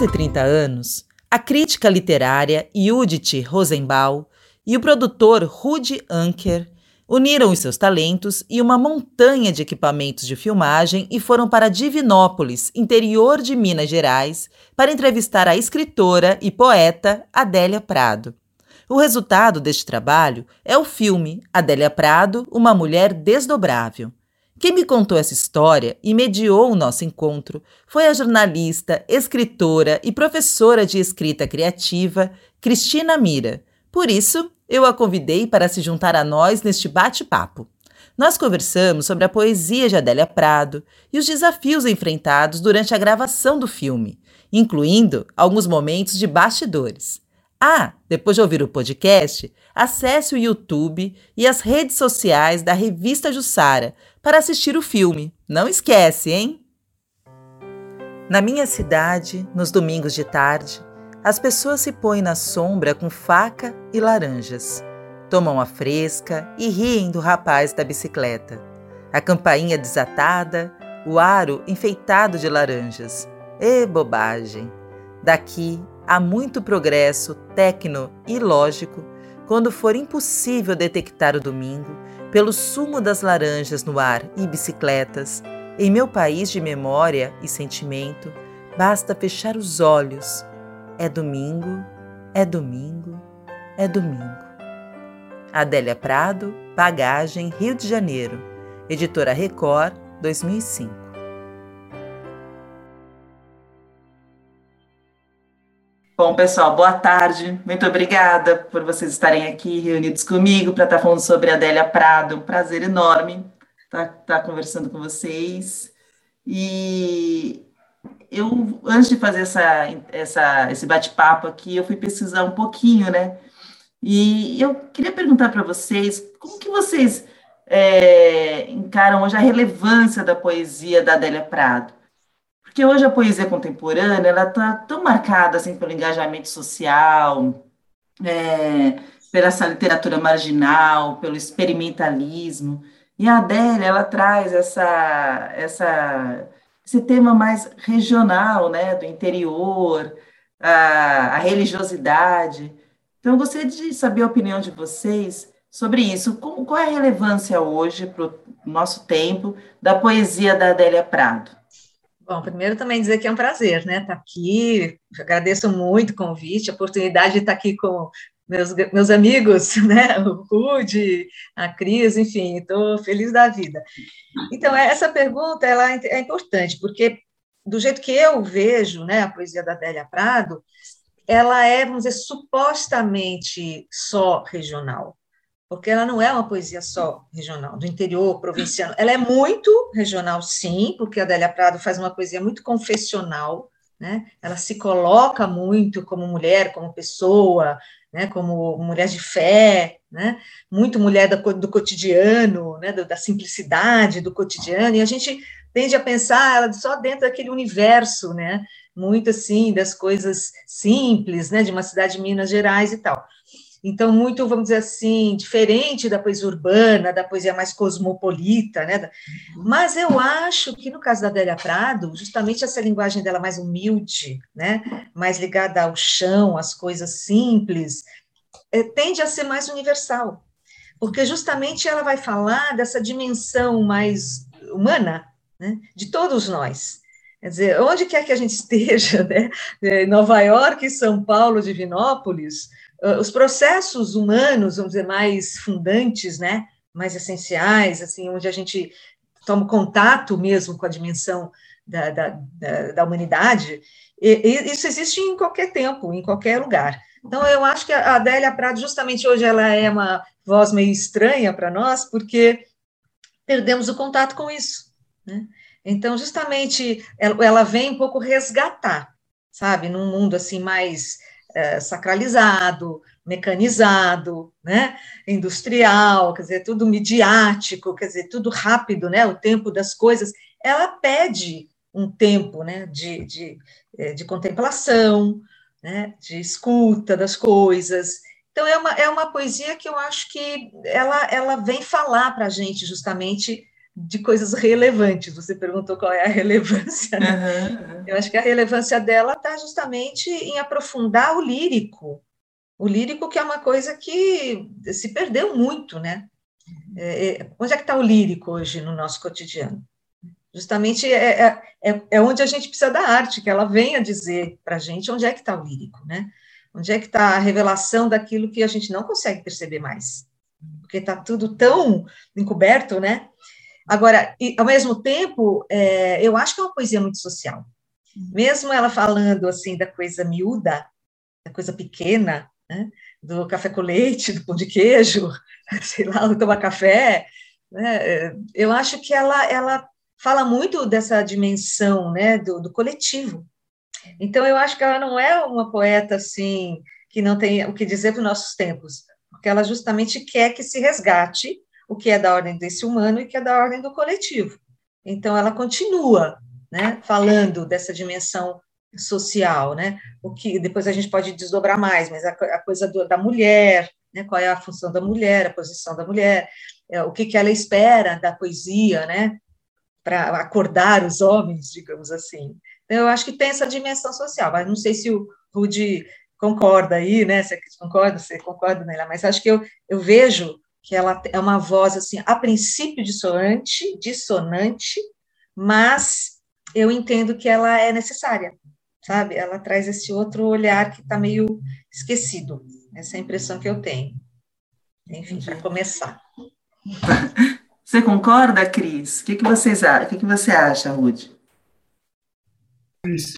quase 30 anos, a crítica literária Judith Rosenbaum e o produtor Rudy Anker uniram os seus talentos e uma montanha de equipamentos de filmagem e foram para Divinópolis, interior de Minas Gerais, para entrevistar a escritora e poeta Adélia Prado. O resultado deste trabalho é o filme Adélia Prado, Uma Mulher Desdobrável. Quem me contou essa história e mediou o nosso encontro foi a jornalista, escritora e professora de escrita criativa Cristina Mira. Por isso, eu a convidei para se juntar a nós neste bate-papo. Nós conversamos sobre a poesia de Adélia Prado e os desafios enfrentados durante a gravação do filme, incluindo alguns momentos de bastidores. Ah, depois de ouvir o podcast, acesse o YouTube e as redes sociais da Revista Jussara para assistir o filme. Não esquece, hein? Na minha cidade, nos domingos de tarde, as pessoas se põem na sombra com faca e laranjas. Tomam a fresca e riem do rapaz da bicicleta. A campainha desatada, o aro enfeitado de laranjas. E bobagem! Daqui há muito progresso tecno e lógico quando for impossível detectar o domingo pelo sumo das laranjas no ar e bicicletas, em meu país de memória e sentimento, basta fechar os olhos. É domingo, é domingo, é domingo. Adélia Prado, Bagagem, Rio de Janeiro. Editora Record, 2005. Bom, pessoal, boa tarde. Muito obrigada por vocês estarem aqui reunidos comigo para estar tá falando sobre Adélia Prado. Um prazer enorme estar, tá, estar tá conversando com vocês. E eu, antes de fazer essa, essa, esse bate-papo aqui, eu fui pesquisar um pouquinho, né? E eu queria perguntar para vocês como que vocês é, encaram hoje a relevância da poesia da Adélia Prado. Porque hoje a poesia contemporânea ela está tão marcada assim pelo engajamento social, é, pela essa literatura marginal, pelo experimentalismo. E a Adélia ela traz essa, essa, esse tema mais regional, né, do interior, a, a religiosidade. Então, eu gostaria de saber a opinião de vocês sobre isso. qual é a relevância hoje para o nosso tempo da poesia da Adélia Prado? Bom, primeiro também dizer que é um prazer, né, estar tá aqui, agradeço muito o convite, a oportunidade de estar aqui com meus, meus amigos, né, o Rude, a Cris, enfim, estou feliz da vida. Então, essa pergunta, ela é, é importante, porque do jeito que eu vejo, né, a poesia da Adélia Prado, ela é, vamos dizer, supostamente só regional, porque ela não é uma poesia só regional, do interior provinciano. Ela é muito regional, sim, porque a Adélia Prado faz uma poesia muito confessional, né? Ela se coloca muito como mulher, como pessoa, né? Como mulher de fé, né? Muito mulher do, do cotidiano, né? Da, da simplicidade do cotidiano. E a gente tende a pensar ela só dentro daquele universo, né? Muito assim das coisas simples, né? De uma cidade de Minas Gerais e tal. Então, muito, vamos dizer assim, diferente da poesia urbana, da poesia mais cosmopolita, né? Mas eu acho que no caso da Adélia Prado, justamente essa linguagem dela mais humilde, né? Mais ligada ao chão, às coisas simples, é, tende a ser mais universal, porque justamente ela vai falar dessa dimensão mais humana, né? De todos nós. Quer dizer, onde quer que a gente esteja, né? Em Nova York, São Paulo, Divinópolis, os processos humanos, vamos dizer, mais fundantes, né, mais essenciais, assim, onde a gente toma contato mesmo com a dimensão da, da, da, da humanidade, e, e isso existe em qualquer tempo, em qualquer lugar. Então, eu acho que a Adélia Prado, justamente hoje, ela é uma voz meio estranha para nós, porque perdemos o contato com isso. Né? Então, justamente, ela, ela vem um pouco resgatar, sabe, num mundo assim mais é, sacralizado, mecanizado, né, industrial, quer dizer, tudo midiático, quer dizer, tudo rápido, né, o tempo das coisas, ela pede um tempo, né, de, de, é, de contemplação, né, de escuta das coisas. Então, é uma, é uma poesia que eu acho que ela, ela vem falar para a gente justamente de coisas relevantes. Você perguntou qual é a relevância. Né? Uhum. Eu acho que a relevância dela está justamente em aprofundar o lírico. O lírico que é uma coisa que se perdeu muito, né? É, é, onde é que está o lírico hoje no nosso cotidiano? Justamente é, é, é, é onde a gente precisa da arte, que ela venha dizer para a gente onde é que está o lírico, né? Onde é que está a revelação daquilo que a gente não consegue perceber mais? Porque está tudo tão encoberto, né? Agora, e, ao mesmo tempo, é, eu acho que é uma poesia muito social. Mesmo ela falando assim da coisa miúda, da coisa pequena, né? do café com leite, do pão de queijo, sei lá, do tomar café, né? eu acho que ela, ela fala muito dessa dimensão né? do, do coletivo. Então, eu acho que ela não é uma poeta assim que não tem o que dizer para os nossos tempos, porque ela justamente quer que se resgate o que é da ordem desse humano e o que é da ordem do coletivo. Então, ela continua né, falando dessa dimensão social, né? O que depois a gente pode desdobrar mais, mas a, a coisa do, da mulher, né? Qual é a função da mulher, a posição da mulher, é, o que, que ela espera da poesia, né? Para acordar os homens, digamos assim. Então, eu acho que tem essa dimensão social, mas não sei se o Rudy concorda aí, né? Você concorda, você concorda, Neila, mas acho que eu, eu vejo que ela é uma voz assim, a princípio dissonante, dissonante, mas eu entendo que ela é necessária, sabe? Ela traz esse outro olhar que está meio esquecido. Essa é a impressão que eu tenho. Enfim, para começar. Você concorda, Cris? O que, que, vocês, o que, que você acha, Ruth? Cris.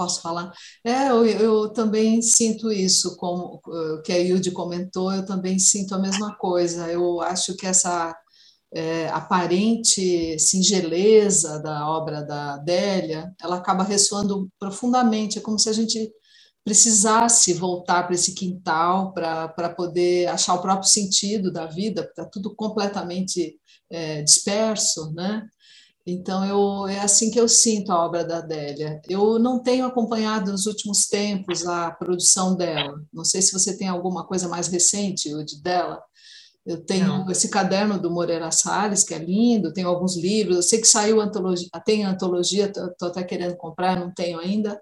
Posso falar? É, eu, eu, também sinto isso, como o que a Yudi comentou, eu também sinto a mesma coisa. Eu acho que essa é, aparente singeleza da obra da Adélia, ela acaba ressoando profundamente, é como se a gente precisasse voltar para esse quintal para poder achar o próprio sentido da vida, está tudo completamente é, disperso, né? Então, eu, é assim que eu sinto a obra da Adélia. Eu não tenho acompanhado nos últimos tempos a produção dela. Não sei se você tem alguma coisa mais recente de dela. Eu tenho não. esse caderno do Moreira Salles, que é lindo, tenho alguns livros. Eu sei que saiu antologia, tem antologia, estou até querendo comprar, não tenho ainda.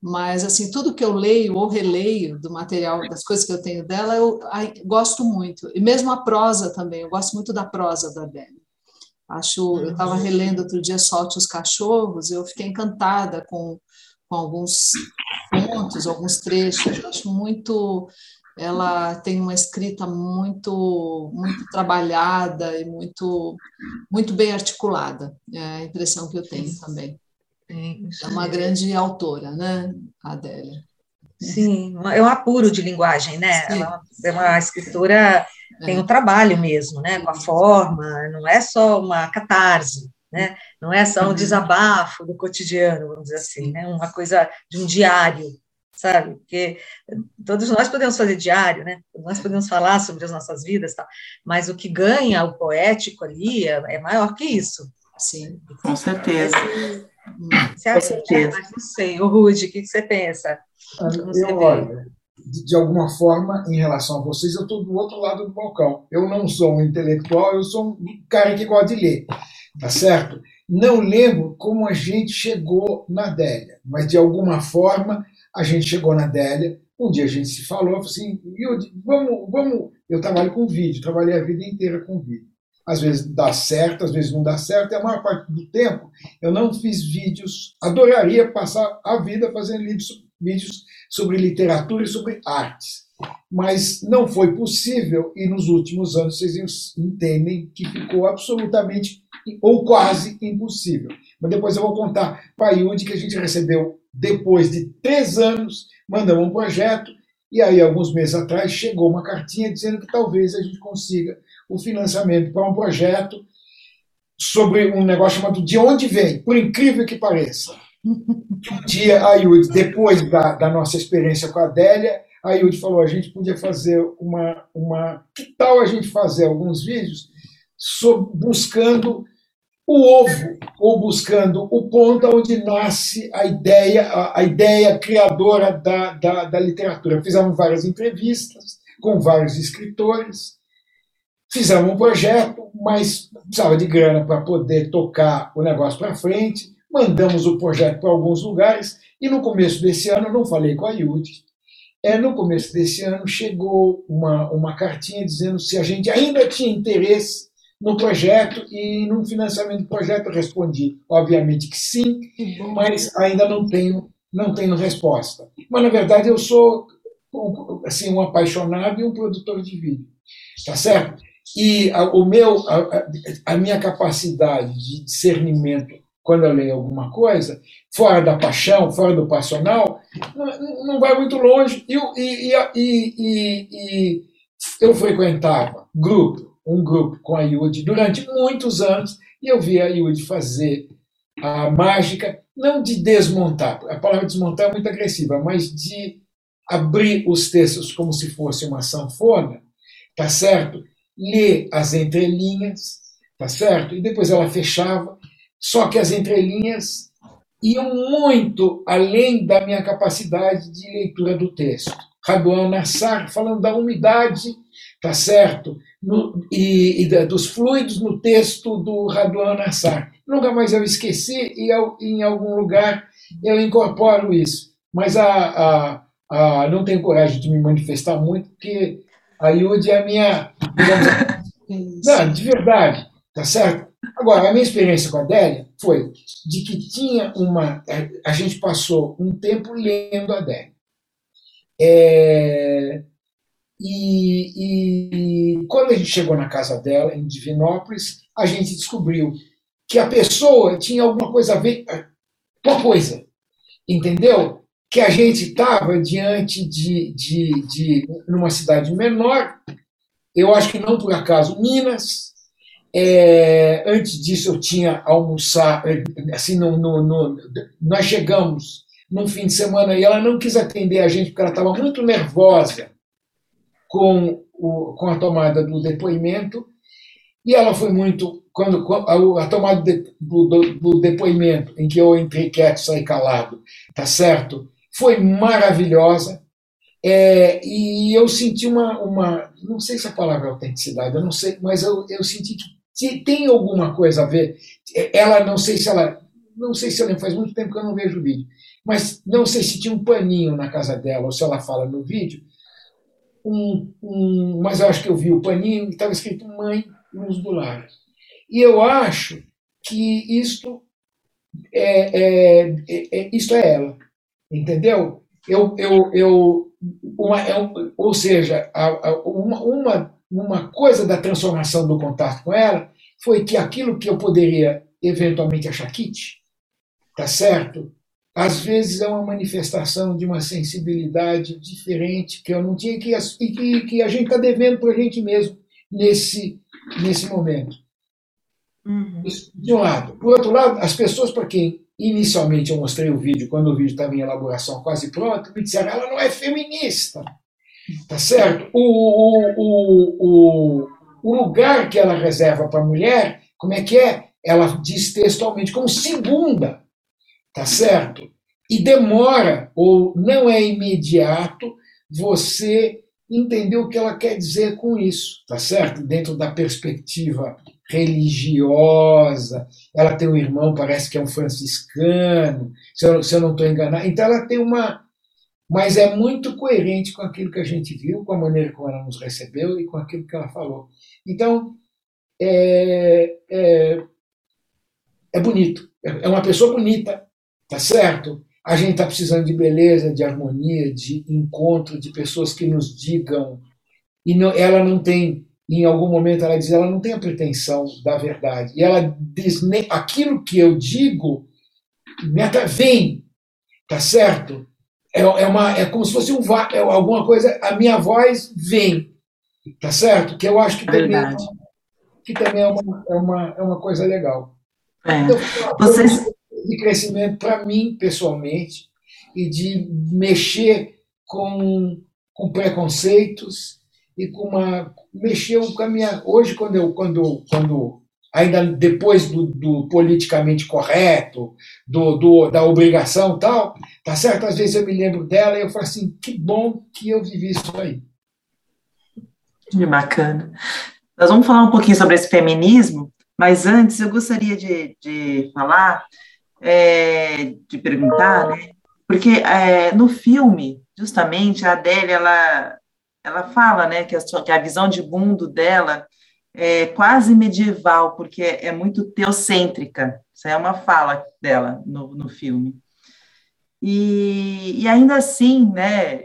Mas, assim, tudo que eu leio ou releio do material, das coisas que eu tenho dela, eu gosto muito. E mesmo a prosa também, eu gosto muito da prosa da Adélia. Acho, eu estava uhum. relendo outro dia Solte os Cachorros, eu fiquei encantada com, com alguns pontos, alguns trechos. Acho muito, ela tem uma escrita muito, muito trabalhada e muito, muito bem articulada. É a impressão que eu tenho também. É uma grande autora, né, Adélia. Sim, é um apuro de linguagem, né? Ela é uma escritora tem um trabalho mesmo, né, com a forma, não é só uma catarse, né, não é só um uhum. desabafo do cotidiano, vamos dizer assim, né, uma coisa de um diário, sabe, porque todos nós podemos fazer diário, né, nós podemos falar sobre as nossas vidas, tal, mas o que ganha o poético ali é, é maior que isso. Sim, com certeza. Você acha, com certeza. Não sei, o Rude, o que você pensa? Como eu, olha, de, de, alguma forma, em relação a vocês, eu estou do outro lado do balcão. Eu não sou um intelectual, eu sou um cara que gosta de ler, tá certo? Não lembro como a gente chegou na Adélia, mas de alguma forma a gente chegou na Adélia. Um dia a gente se falou, assim, eu, vamos, vamos. Eu trabalho com vídeo, trabalhei a vida inteira com vídeo. Às vezes dá certo, às vezes não dá certo, e a maior parte do tempo eu não fiz vídeos. Adoraria passar a vida fazendo vídeos sobre literatura e sobre artes. Mas não foi possível, e nos últimos anos vocês entendem que ficou absolutamente ou quase impossível. Mas depois eu vou contar para Yudi que a gente recebeu, depois de três anos, mandamos um projeto, e aí, alguns meses atrás, chegou uma cartinha dizendo que talvez a gente consiga o financiamento para um projeto sobre um negócio chamado De Onde Vem, por incrível que pareça. Um dia, a Yudi, depois da, da nossa experiência com a Adélia, a Yudi falou: a gente podia fazer uma. uma que tal a gente fazer alguns vídeos sobre, buscando o ovo, ou buscando o ponto onde nasce a ideia, a, a ideia criadora da, da, da literatura. Fizemos várias entrevistas com vários escritores, Fizemos um projeto, mas precisava de grana para poder tocar o negócio para frente. Mandamos o projeto para alguns lugares e no começo desse ano, não falei com a Yudi, é, no começo desse ano chegou uma, uma cartinha dizendo se a gente ainda tinha interesse no projeto e no financiamento do projeto. Eu respondi, obviamente que sim, mas ainda não tenho, não tenho resposta. Mas, na verdade, eu sou assim, um apaixonado e um produtor de vídeo. Tá certo? E a, o meu, a, a minha capacidade de discernimento quando eu leio alguma coisa, fora da paixão, fora do passional, não, não vai muito longe. E, e, e, e, eu frequentava grupo, um grupo com a Yudi durante muitos anos, e eu via a Yudi fazer a mágica, não de desmontar, a palavra desmontar é muito agressiva, mas de abrir os textos como se fosse uma sanfona, tá certo? Ler as entrelinhas, tá certo? E depois ela fechava só que as entrelinhas iam muito além da minha capacidade de leitura do texto. Raduan Nassar falando da umidade, tá certo? No, e, e, dos fluidos no texto do Raduan Nassar. Nunca mais eu esqueci e eu, em algum lugar eu incorporo isso. Mas a, a, a, não tenho coragem de me manifestar muito, porque a Yudi é a minha. Digamos, não, de verdade, tá certo? Agora, a minha experiência com a Adélia foi de que tinha uma. A gente passou um tempo lendo a Adélia. É, e, e, quando a gente chegou na casa dela, em Divinópolis, a gente descobriu que a pessoa tinha alguma coisa a ver com a coisa. Entendeu? Que a gente estava diante de, de, de. numa cidade menor, eu acho que não por acaso Minas, é, antes disso, eu tinha almoçar, é, assim, no, no, no, nós chegamos num fim de semana e ela não quis atender a gente porque ela estava muito nervosa com, o, com a tomada do depoimento. E ela foi muito. Quando, a, a tomada de, do, do, do, depoimento, em que eu entrei quieto, saí calado, tá certo? Foi maravilhosa. É, e eu senti uma, uma. Não sei se a palavra é autenticidade, eu não sei, mas eu, eu senti que se tem alguma coisa a ver, ela não sei se ela, não sei se ela faz muito tempo que eu não vejo o vídeo, mas não sei se tinha um paninho na casa dela ou se ela fala no vídeo, um, um, mas eu acho que eu vi o paninho e estava escrito mãe luz do lar. E eu acho que isto é, é, é, é isto é ela, entendeu? Eu, eu, eu uma, é ou seja, a, a, uma, uma uma coisa da transformação do contato com ela foi que aquilo que eu poderia eventualmente achar kit, tá certo? Às vezes é uma manifestação de uma sensibilidade diferente que eu não tinha que, e que, que a gente está devendo para a gente mesmo nesse, nesse momento. Uhum. de um lado. Por outro lado, as pessoas para quem inicialmente eu mostrei o vídeo, quando o vídeo estava em elaboração quase pronto, me disseram ela não é feminista. Tá certo? O, o, o, o, lugar que ela reserva para a mulher, como é que é? Ela diz textualmente como segunda. Tá certo? E demora, ou não é imediato, você entender o que ela quer dizer com isso, tá certo? Dentro da perspectiva religiosa, ela tem um irmão, parece que é um franciscano, se eu, se eu não estou enganado. Então ela tem uma, mas é muito coerente com aquilo que a gente viu, com a maneira como ela nos recebeu e com aquilo que ela falou. Então, é, é, é bonito. É uma pessoa bonita, tá certo? A gente está precisando de beleza, de harmonia, de encontro, de pessoas que nos digam. E não, ela não tem, em algum momento, ela diz, ela não tem a pretensão da verdade. E ela diz, aquilo que eu digo, vem, tá certo? É, é, uma, é como se fosse um é alguma coisa, a minha voz vem, tá certo? Que eu acho que também, é, que também é, uma, é, uma, é uma coisa legal. É. Então, Vocês... De crescimento para mim, pessoalmente, e de mexer com, com preconceitos e com uma. mexer com a minha. Hoje, quando eu, quando, quando ainda depois do, do politicamente correto, do, do, da obrigação tal, tá certo? Às vezes eu me lembro dela e eu falo assim, que bom que eu vivi isso aí. Que bacana. nós vamos falar um pouquinho sobre esse feminismo, mas antes eu gostaria de, de falar, é, de perguntar, né? Porque é, no filme, justamente, a Adélia, ela, ela fala, né, que a, sua, que a visão de mundo dela é quase medieval, porque é, muito teocêntrica. Isso é uma fala dela no, no filme. E, e ainda assim, né,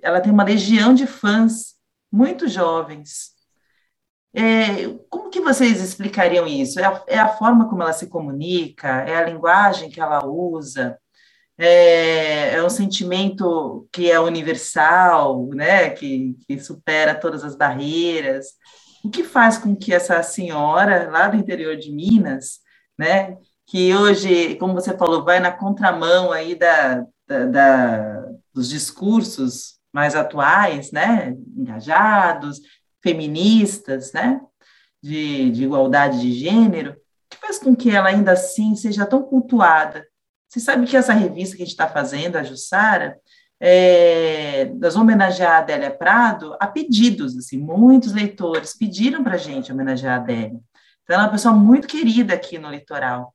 ela tem uma legião de fãs muito jovens. É, como que vocês explicariam isso? É a, é a, forma como ela se comunica? É a linguagem que ela usa? É, é um sentimento que é universal, né? Que, que supera todas as barreiras? O que faz com que essa senhora lá do interior de Minas, né? Que hoje, como você falou, vai na contramão aí da, da, da dos discursos mais atuais, né? Engajados, feministas, né? De, de igualdade de gênero, que faz com que ela ainda assim seja tão cultuada. Você sabe que essa revista que a gente está fazendo, a Jussara, é, nós vamos homenagear a Adélia Prado a pedidos, assim, muitos leitores pediram para a gente homenagear a Adélia. Então, ela é uma pessoa muito querida aqui no litoral.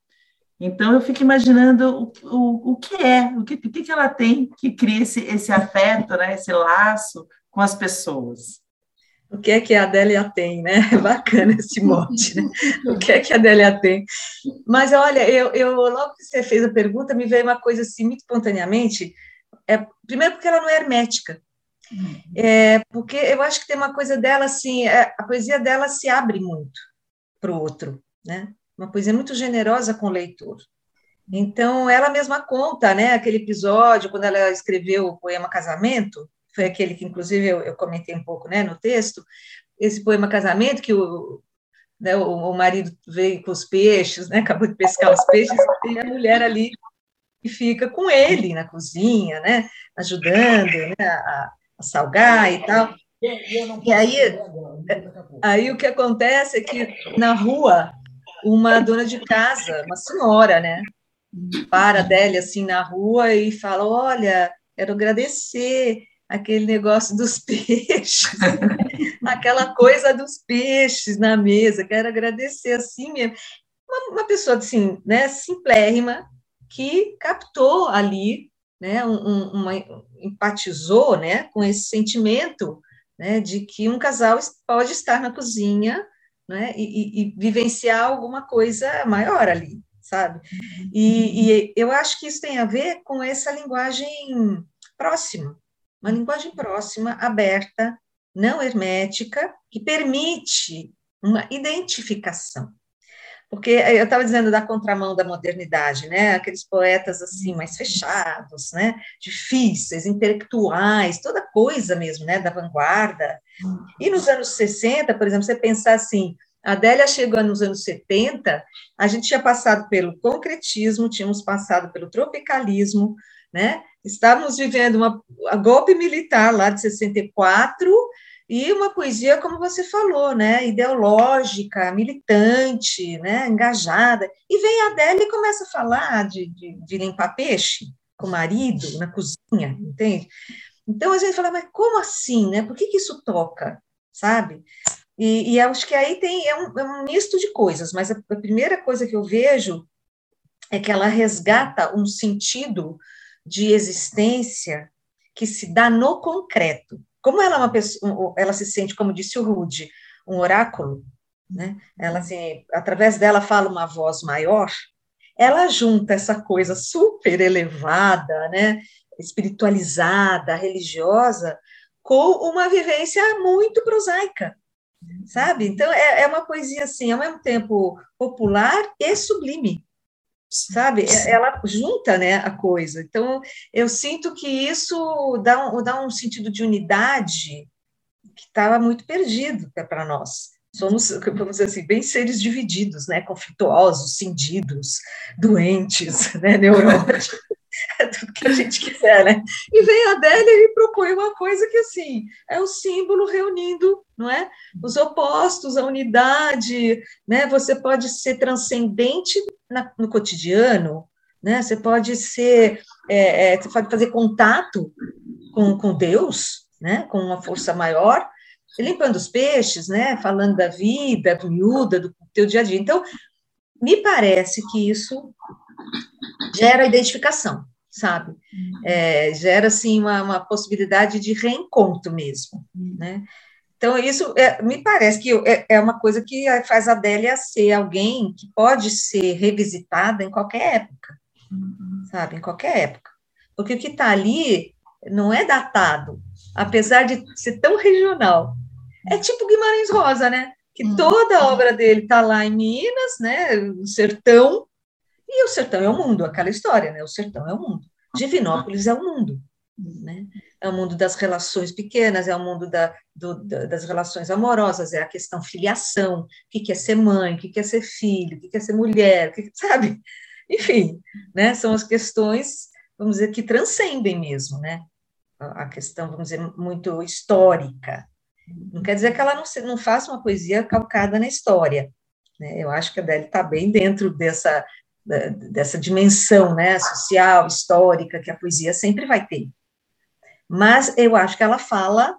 Então, eu fico imaginando o, o, o que é, o que, o que ela tem que cria esse, esse afeto, né, esse laço com as pessoas o que é que a Adélia tem, né? Bacana esse mote, né? O que é que a Adélia tem? Mas olha, eu, eu logo que você fez a pergunta, me veio uma coisa assim, muito espontaneamente. É, primeiro, porque ela não é hermética. É, porque eu acho que tem uma coisa dela assim, é, a poesia dela se abre muito para o outro, né? Uma poesia muito generosa com o leitor. Então, ela mesma conta, né, aquele episódio, quando ela escreveu o poema Casamento, foi aquele que, inclusive, eu, eu comentei um pouco né, no texto, esse poema Casamento, que o, né, o, o, marido veio com os peixes, né, acabou de pescar os peixes, e a mulher ali e fica com ele na cozinha, né, ajudando né, a, a salgar e tal. E aí, aí o que acontece é que na rua, uma dona de casa, uma senhora, né, para dele assim na rua e fala: Olha, quero agradecer aquele negócio dos peixes, aquela coisa dos peixes na mesa. Quero agradecer assim mesmo. Uma, uma pessoa assim, né, simplérrima, que captou ali, né, um, uma, empatizou, né, com esse sentimento, né, de que um casal pode estar na cozinha, né, e, e, e vivenciar alguma coisa maior ali, sabe? E, e eu acho que isso tem a ver com essa linguagem próxima, uma linguagem próxima, aberta, não hermética, que permite uma identificação. Porque eu estava dizendo da contramão da modernidade, né? Aqueles poetas assim mais fechados, né? Difíceis, intelectuais, toda coisa mesmo, né? Da vanguarda. E nos anos 60, por exemplo, você pensar assim, a Adélia chegou nos anos 70, a gente tinha passado pelo concretismo, tínhamos passado pelo tropicalismo, né? Estávamos vivendo uma a golpe militar lá de 64 e uma poesia, como você falou, né, ideológica, militante, né, engajada. E vem a Adélia e começa a falar de, de, de limpar peixe com o marido na cozinha, entende? Então a gente fala, mas como assim, né? Por que, que isso toca, sabe? E, e acho que aí tem é um, é um misto de coisas, mas a, a primeira coisa que eu vejo é que ela resgata um sentido de existência que se dá no concreto. Como ela é uma pessoa, ela se sente, como disse o Rude, um oráculo, né? Ela assim, através dela fala uma voz maior. Ela junta essa coisa super elevada, né? espiritualizada, religiosa, com uma vivência muito prosaica, sabe? Então é, é uma poesia assim, ao mesmo tempo popular e sublime sabe? Ela junta, né, a coisa. Então, eu sinto que isso dá um, dá um sentido de unidade que estava muito perdido para nós. Somos, vamos dizer assim, bem seres divididos, né, conflituosos, cindidos, doentes, né, neuróticos. Tudo que a gente quiser, né? E vem a Adélia e propõe uma coisa que, assim, é o símbolo reunindo, não é? Os opostos, a unidade, né? Você pode ser transcendente na, no cotidiano, né? Você pode ser, é, é, você pode fazer contato com, com Deus, né? Com uma força maior, limpando os peixes, né? Falando da vida, do miúda, do teu dia a dia. Então, me parece que isso gera identificação, sabe? É, gera, assim, uma, uma, possibilidade de reencontro mesmo, né? Então, isso é, me parece que é, é, uma coisa que faz a Adélia ser alguém que pode ser revisitada em qualquer época, sabe? Em qualquer época. Porque o que está ali não é datado, apesar de ser tão regional. É tipo Guimarães Rosa, né? Que toda a obra dele está lá em Minas, né? No sertão, e o sertão é o mundo, aquela história, né? O sertão é o mundo. Divinópolis é o mundo, né? É o mundo das relações pequenas, é o mundo da, do, da, das relações amorosas, é a questão filiação, o que quer ser mãe, o que quer ser filho, o que quer ser mulher, que, sabe? Enfim, né? São as questões, vamos dizer, que transcendem mesmo, né? A questão, vamos dizer, muito histórica, não quer dizer que ela não, se, não faça uma poesia calcada na história. Né? Eu acho que a Adele está bem dentro dessa, dessa dimensão né, social, histórica, que a poesia sempre vai ter. Mas eu acho que ela fala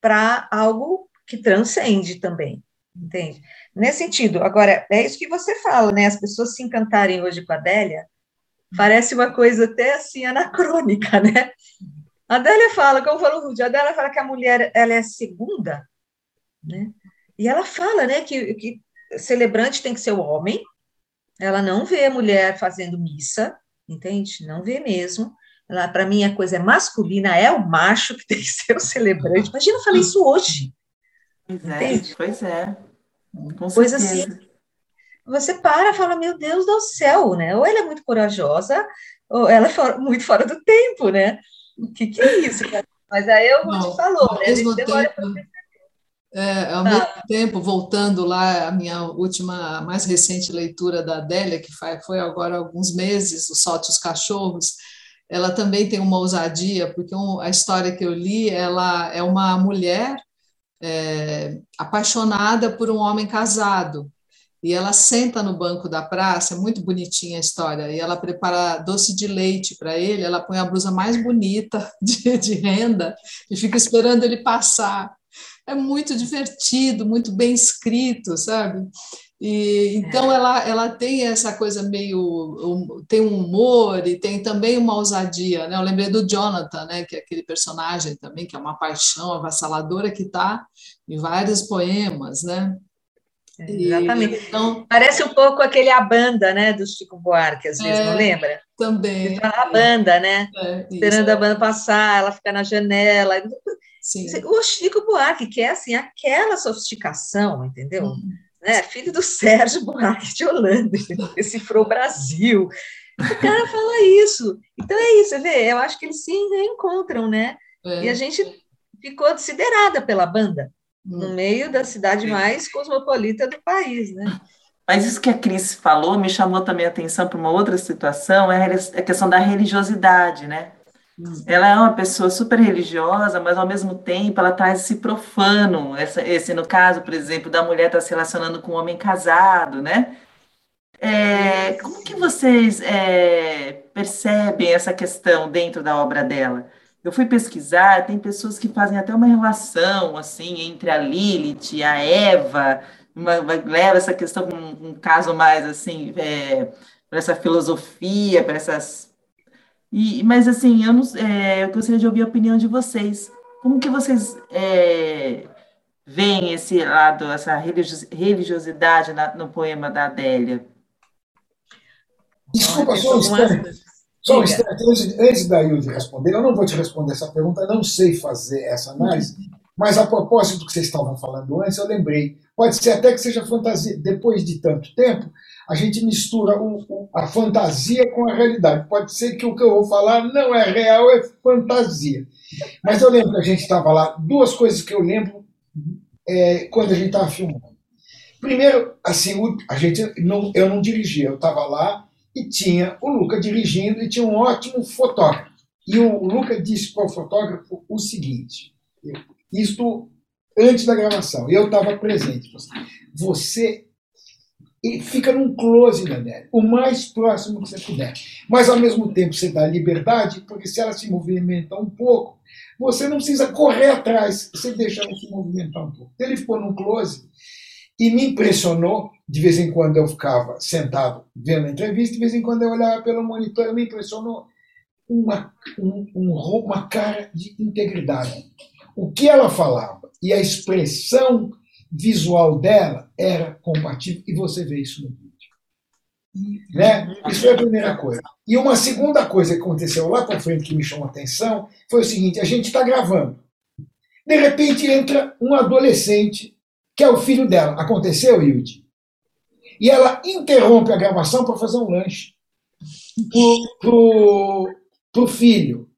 para algo que transcende também, entende? Nesse sentido, agora, é isso que você fala, né? As pessoas se encantarem hoje com a Adélia, parece uma coisa até assim anacrônica, né? A Adélia fala, como falou o Rudy, a Adélia fala que a mulher ela é segunda, né? E ela fala, né, que, que celebrante tem que ser o homem. Ela não vê a mulher fazendo missa, entende? Não vê mesmo. Ela, para mim, a coisa é masculina, é o macho que tem que ser o celebrante. Imagina eu falei isso hoje. Pois é, entende? pois é. Com coisa assim. Você para e fala, meu Deus do céu, né? Ou ela é muito corajosa, ou ela é muito fora do tempo, né? o que, que é isso? Mas aí eu Não, te falou, né? A gente demora para é, ao tá. mesmo tempo, voltando lá, a minha última, mais recente leitura da Adélia, que foi agora há alguns meses, O Solte os Cachorros, ela também tem uma ousadia, porque a história que eu li, ela é uma mulher é, apaixonada por um homem casado, e ela senta no banco da praça, é muito bonitinha a história, e ela prepara doce de leite para ele, ela põe a blusa mais bonita de, de renda e fica esperando ele passar. É muito divertido, muito bem escrito, sabe? E, então é. ela, ela tem essa coisa meio um, tem um humor e tem também uma ousadia, né? Eu lembrei do Jonathan, né? Que é aquele personagem também que é uma paixão avassaladora que está em vários poemas, né? É, exatamente. Então, Parece um pouco aquele A Banda, né, do Chico Buarque, às vezes, é, não lembra? Também. A banda, né? É, Esperando a banda passar, ela fica na janela. Sim. O Chico Buarque, que é assim, aquela sofisticação, entendeu? Hum. Né? Filho do Sérgio Buarque de Holanda, decifrou o Brasil. O cara fala isso. Então é isso, você vê, eu acho que eles se reencontram, né? É. E a gente ficou considerada pela banda no hum. meio da cidade mais cosmopolita do país, né? Mas isso que a Cris falou me chamou também a atenção para uma outra situação, é a questão da religiosidade, né? Hum. Ela é uma pessoa super religiosa, mas ao mesmo tempo ela traz esse profano, essa, esse no caso, por exemplo, da mulher estar tá se relacionando com um homem casado, né? É, como que vocês é, percebem essa questão dentro da obra dela? Eu fui pesquisar, tem pessoas que fazem até uma relação assim entre a Lilith e a Eva, uma, leva essa questão um, um caso mais assim é, para essa filosofia, para essas. E, mas assim, eu, não, é, eu gostaria de ouvir a opinião de vocês. Como que vocês é, veem esse lado, essa religiosidade na, no poema da Adélia? Desculpa, só um instante. Só um instante, antes, antes da Hilde responder, eu não vou te responder essa pergunta, eu não sei fazer essa análise, mas a propósito do que vocês estavam falando antes, eu lembrei. Pode ser até que seja fantasia. Depois de tanto tempo, a gente mistura o, o, a fantasia com a realidade. Pode ser que o que eu vou falar não é real, é fantasia. Mas eu lembro que a gente estava lá, duas coisas que eu lembro é, quando a gente estava filmando. Primeiro, assim, a gente não, eu não dirigia, eu estava lá e tinha o Luca dirigindo e tinha um ótimo fotógrafo. E o Luca disse para o fotógrafo o seguinte: isto antes da gravação, eu estava presente. Você e fica num close na Adélia, o mais próximo que você puder. Mas ao mesmo tempo você dá liberdade, porque se ela se movimentar um pouco, você não precisa correr atrás, você deixa ela se movimentar um pouco. Então, ele ficou num close e me impressionou. De vez em quando eu ficava sentado vendo a entrevista, de vez em quando eu olhava pelo monitor, me impressionou uma, um, uma cara de integridade. O que ela falava e a expressão visual dela era compatível, e você vê isso no vídeo. Né? Isso é a primeira coisa. E uma segunda coisa que aconteceu lá para frente que me chamou a atenção foi o seguinte: a gente está gravando. De repente entra um adolescente, que é o filho dela. Aconteceu, Yudi? E ela interrompe a gravação para fazer um lanche para o filho.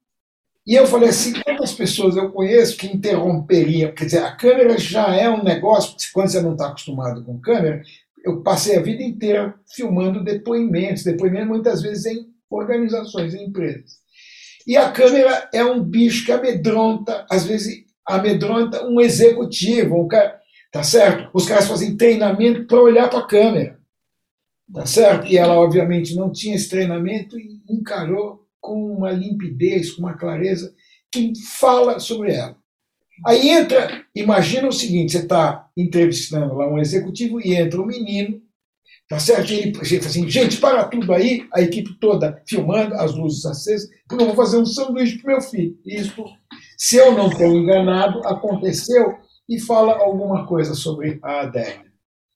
E eu falei assim: quantas pessoas eu conheço que interromperiam? Quer dizer, a câmera já é um negócio, quando você não está acostumado com câmera, eu passei a vida inteira filmando depoimentos, depoimentos muitas vezes em organizações, em empresas. E a câmera é um bicho que amedronta, às vezes amedronta um executivo, um cara, tá certo? Os caras fazem treinamento para olhar para a câmera, tá certo? E ela obviamente não tinha esse treinamento e encarou com uma limpidez, com uma clareza que fala sobre ela. Aí entra, imagina o seguinte: você está entrevistando lá um executivo e entra um menino, tá certo? E ele fala assim: gente, para tudo aí, a equipe toda filmando, as luzes acesas, porque eu vou fazer um sanduíche para meu filho. Isso, se eu não estou enganado, aconteceu e fala alguma coisa sobre a Adélia.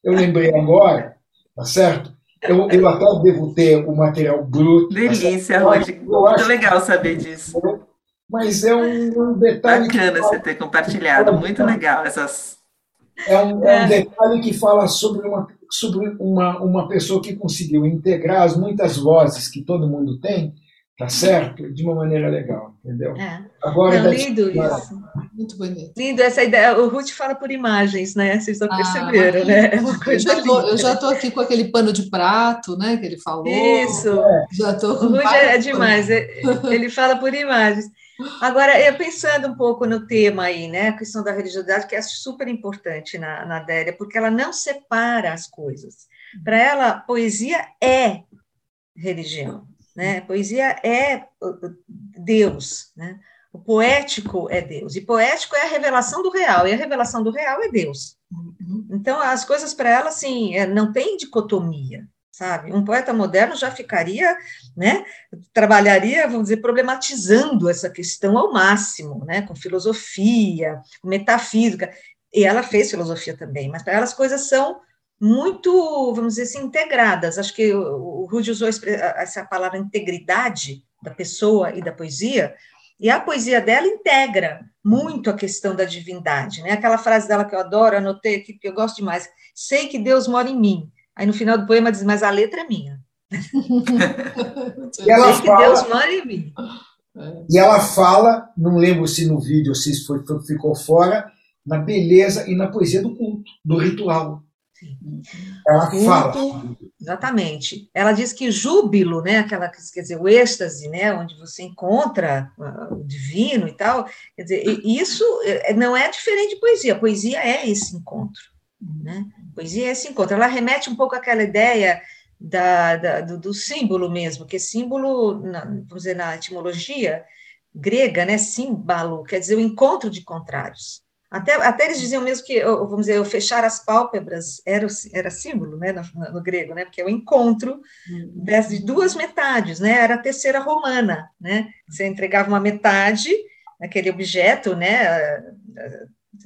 Eu lembrei agora, tá certo? Eu, eu até devo ter o material bruto. Delícia, Roger. Muito legal saber disso mas é um, um detalhe. Bacana fala, você ter compartilhado, muito legal essas. É um, é um, detalhe que fala sobre, uma, sobre uma, uma pessoa que conseguiu integrar as muitas vozes que todo mundo tem, tá certo? De uma maneira legal, entendeu? É. Agora, Não, lindo isso. Muito bonito. Lindo essa ideia. O Ruth fala por imagens, né? Vocês já ah, perceberam, né? É uma coisa eu já estou aqui com aquele pano de prato, né? Que ele falou. Isso. É. Já tô o Ruth é demais. Ele fala por imagens. Agora, eu pensando um pouco no tema aí, né, a questão da religiosidade, que é super importante na, na Adélia, porque ela não separa as coisas. Para ela, poesia é religião, né? Poesia é Deus, né? O poético é Deus, e poético é a revelação do real, e a revelação do real é Deus. Uhum. Então, as coisas para ela, assim, é, não tem dicotomia, sabe? Um poeta moderno já ficaria, né, trabalharia, vamos dizer, problematizando essa questão ao máximo, né, com filosofia, metafísica, e ela fez filosofia também, mas para ela as coisas são muito, vamos dizer assim, integradas. Acho que o Rudy usou essa palavra integridade da pessoa e da poesia, e a poesia dela integra muito a questão da divindade, né? Aquela frase dela que eu adoro, anotei aqui, porque eu gosto demais. Sei que Deus mora em mim, Aí no final do poema diz, mas a letra é minha. e ela fala, que Deus manda em mim. E ela fala, não lembro se no vídeo se foi, ficou fora, na beleza e na poesia do culto, do ritual. Ela fala. Exatamente. Ela diz que júbilo, né, aquela, quer dizer, o êxtase, né, onde você encontra uh, o divino e tal, quer dizer, isso eh, não é diferente de poesia. Poesia é esse encontro, né? Poesia é esse encontro. Ela remete um pouco àquela ideia da, da do, do, símbolo mesmo, que símbolo, na, dizer, na etimologia grega, né, símbolo, quer dizer o encontro de contrários. Até, até eles diziam mesmo que, vamos dizer, o fechar as pálpebras era, era símbolo, né, no, no grego, né, porque é o encontro uhum. de duas metades, né, era a terceira romana, né, você entregava uma metade, aquele objeto, né,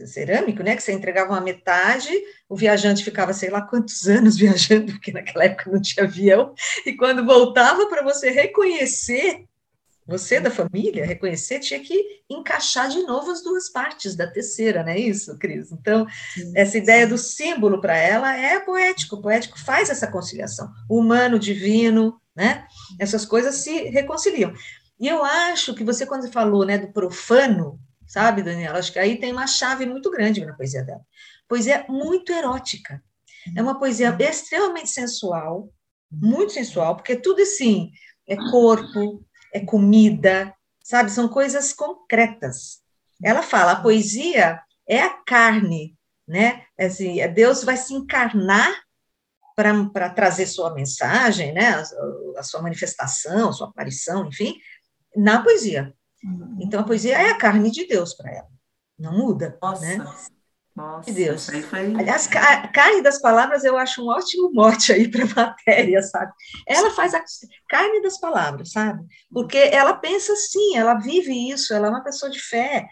cerâmico, né, que você entregava uma metade, o viajante ficava sei lá quantos anos viajando, porque naquela época não tinha avião, e quando voltava para você reconhecer, você da família, reconhecer, tinha que encaixar de novo as duas partes da terceira, não é isso, Cris? Então, sim, essa ideia do símbolo para ela é poético, o poético faz essa conciliação, humano, divino, né, essas coisas se reconciliam. E eu acho que você, quando falou né, do profano, sabe, Daniela? Acho que aí tem uma chave muito grande na poesia dela. Poesia muito erótica. É uma poesia extremamente sensual, muito sensual, porque tudo assim é corpo, é comida, sabe? São coisas concretas. Ela fala, a poesia é a carne, né? É assim, é Deus vai se encarnar para trazer sua mensagem, né, a, a, sua manifestação, a sua aparição, enfim, na poesia. Uhum. Então, a poesia é a carne de Deus para ela, não muda. Nossa. Né? Nossa, Deus. Foi... Aliás, a carne das palavras eu acho um ótimo mote aí para a matéria, sabe? Ela faz a carne das palavras, sabe? Porque ela pensa assim, ela vive isso, ela é uma pessoa de fé.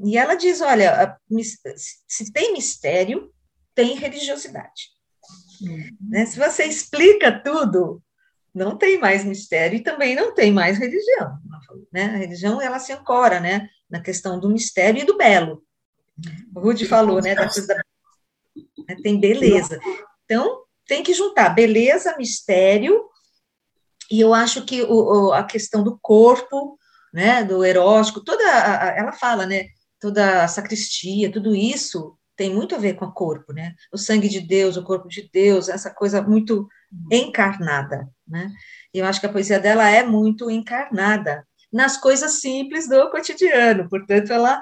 E ela diz: olha, se tem mistério, tem religiosidade. Uhum. Né? Se você explica tudo, não tem mais mistério e também não tem mais religião. Né? A religião ela se ancora né? na questão do mistério e do belo. O Rudy falou, né, da coisa da... Né, tem beleza. Então, tem que juntar beleza, mistério, e eu acho que o, a questão do corpo, né, do erótico, toda, a, ela fala, né, toda a sacristia, tudo isso tem muito a ver com o corpo, né, o sangue de Deus, o corpo de Deus, essa coisa muito encarnada, né, e eu acho que a poesia dela é muito encarnada nas coisas simples do cotidiano, portanto, ela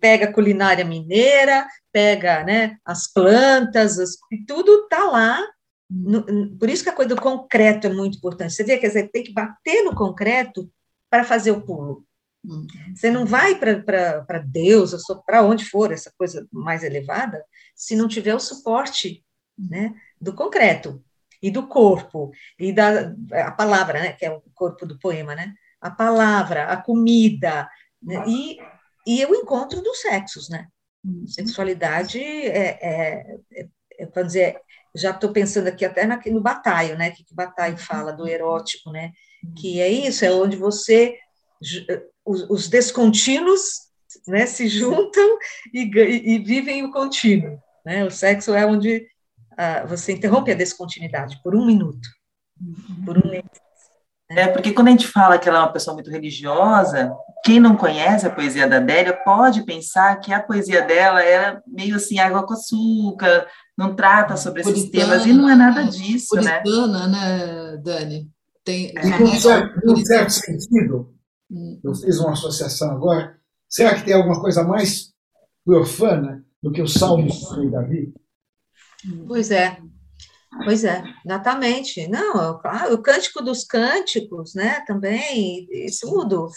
pega a culinária mineira, pega né, as plantas, as, tudo está lá. No, por isso que a coisa do concreto é muito importante. Você vê, quer dizer, tem que bater no concreto para fazer o pulo. Hum. Você não vai para Deus, para onde for, essa coisa mais elevada, se não tiver o suporte né, do concreto e do corpo, e da a palavra, né, que é o corpo do poema, né? A palavra, a comida, né, e e o encontro dos sexos, né? Uhum. Sexualidade é, é, é, é dizer, já estou pensando aqui até na, no Bataio, né? Que, que Bataio fala do erótico, né? Que é isso, é onde você os, os descontínuos né, se juntam e, e, vivem o contínuo. Né? O sexo é onde uh, você interrompe a descontinuidade por um minuto. Por um minuto. É, porque quando a gente fala que ela é uma pessoa muito religiosa, quem não conhece a poesia da Adélia pode pensar que a poesia dela é meio assim, água com açúcar, não trata sobre puritana, esses temas, e não é nada disso, puritana, né? né, Dani? Tem, é. Em certo, certo sentido, hum. eu fiz uma associação agora, será que tem alguma coisa mais profana do que o Salmo do Rei Davi? Pois é, Pois é, exatamente. Não, o cântico dos cânticos, né, também, e tudo,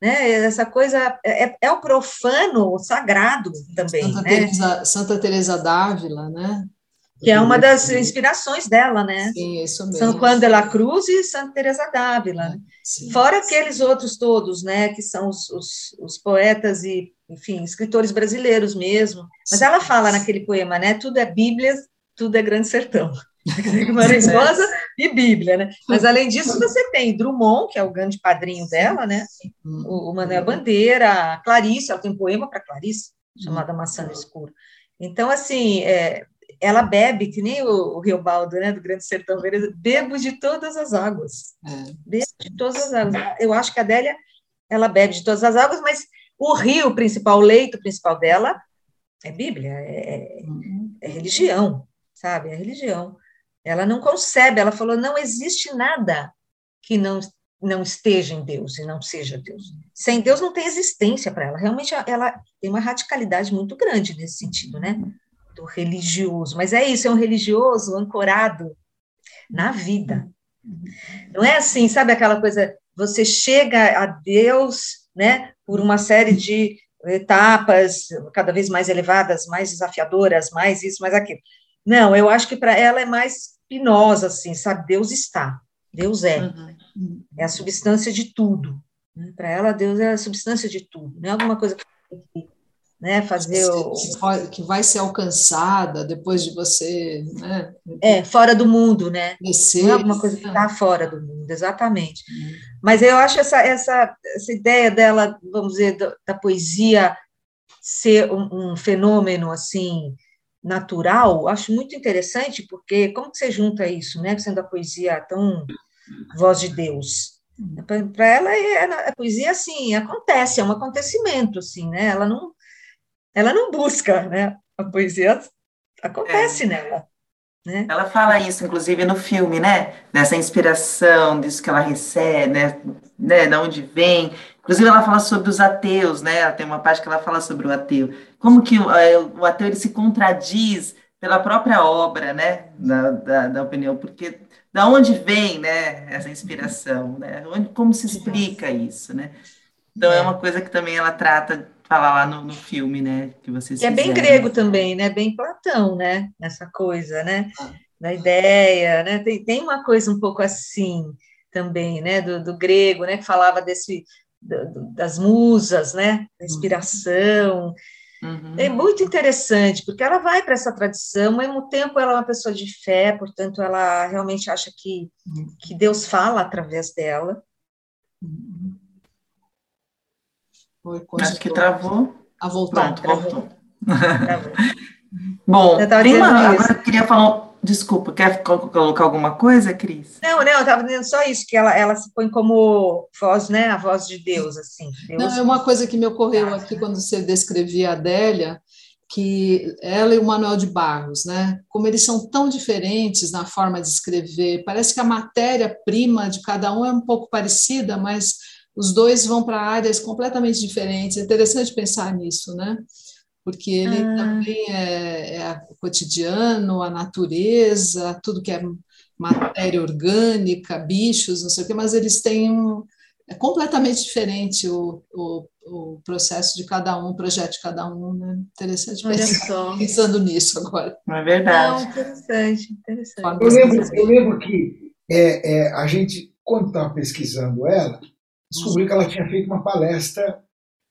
né, essa coisa, é, é, é o profano, o sagrado também, Santa né. Teresa, Santa Teresa d'Ávila, né. Que é uma das inspirações dela, né? Sim, isso mesmo. São Juan de la Cruz e Santa Teresa d'Ávila. Né? Fora aqueles outros todos, né, que são os, os, os, poetas e, enfim, escritores brasileiros mesmo. Mas sim. ela fala naquele poema, né, tudo é Bíblia, tudo é Grande Sertão. Guimarães Rosa e Bíblia, né? Mas além disso, você tem Drummond, que é o grande padrinho dela, né? O, Manuel Bandeira, a Clarice, ela tem um poema para Clarice, chamada Maçã no Escuro. Então, assim, é, ela bebe, que nem o, o Rio Baldo, né, do Grande Sertão Veredas, bebo de todas as águas. É. Bebo de todas as águas. Eu acho que a Adélia, ela bebe de todas as águas, mas o rio principal, o leito principal dela é Bíblia, é, é, é religião, sabe? É religião. Ela não concebe, ela falou: não existe nada que não, não esteja em Deus e não seja Deus. Sem Deus não tem existência para ela. Realmente ela tem uma radicalidade muito grande nesse sentido, né? Do religioso. Mas é isso, é um religioso ancorado na vida. Não é assim, sabe aquela coisa, você chega a Deus, né, por uma série de etapas cada vez mais elevadas, mais desafiadoras, mais isso, mais aquilo. Não, eu acho que para ela é mais pinosa, assim, sabe? Deus está, Deus é. Uhum. É a substância de tudo. Né? Para ela, Deus é a substância de tudo. Não é alguma coisa que né, fazer o... que vai ser alcançada depois de você, né? É, fora do mundo, né? Descer, não é alguma coisa que está fora do mundo, exatamente. Uhum. Mas eu acho essa, essa, essa ideia dela, vamos dizer, da, da poesia ser um, um, fenômeno assim natural, acho muito interessante, porque como que você junta isso, né, sendo a poesia tão voz de Deus? Para ela, é, a poesia, assim, acontece, é um acontecimento, assim, né, ela não, ela não busca, né, a poesia acontece é. nela. Né? Ela fala isso, inclusive, no filme, né? Dessa inspiração, disso que ela recebe, né? né? De onde vem. Inclusive, ela fala sobre os ateus, né? Ela tem uma parte que ela fala sobre o ateu. Como que o, é, o ateu ele se contradiz pela própria obra, né, da, da, da, opinião, porque da onde vem, né, essa inspiração, né, onde, como se explica isso, né? Então é, é. uma coisa que também ela trata falar lá no, no filme, né, que vocês é bem grego também, né, bem Platão, né, essa coisa, né, ah. da ideia, né, tem, tem uma coisa um pouco assim também, né, do, do grego, né, que falava desse das musas, né, da inspiração. Uhum. É muito interessante, porque ela vai para essa tradição, ao mesmo tempo ela é uma pessoa de fé, portanto ela realmente acha que, que Deus fala através dela. Foi, Acho que travou. A voltar. Pronto, voltou. Travou. Bom, tem uma, agora eu queria falar Desculpa, quer colocar alguma coisa, Cris? Não, não, eu estava dizendo só isso, que ela, ela se põe como voz, né, a voz de Deus, assim. Deus não, é uma coisa que me ocorreu aqui quando você descrevia a Adélia, que ela e o Manuel de Barros, né, como eles são tão diferentes na forma de escrever, parece que a matéria-prima de cada um é um pouco parecida, mas os dois vão para áreas completamente diferentes. É interessante pensar nisso, né? Porque ele ah. também é, é o cotidiano, a natureza, tudo que é matéria orgânica, bichos, não sei o quê, mas eles têm um, é completamente diferente o, o, o, processo de cada um, o projeto de cada um, né? Interessante pensar, pensando nisso agora. É verdade. Não, interessante, interessante. Eu lembro, eu lembro que é, é, a gente, quando estava pesquisando ela, descobriu que ela tinha feito uma palestra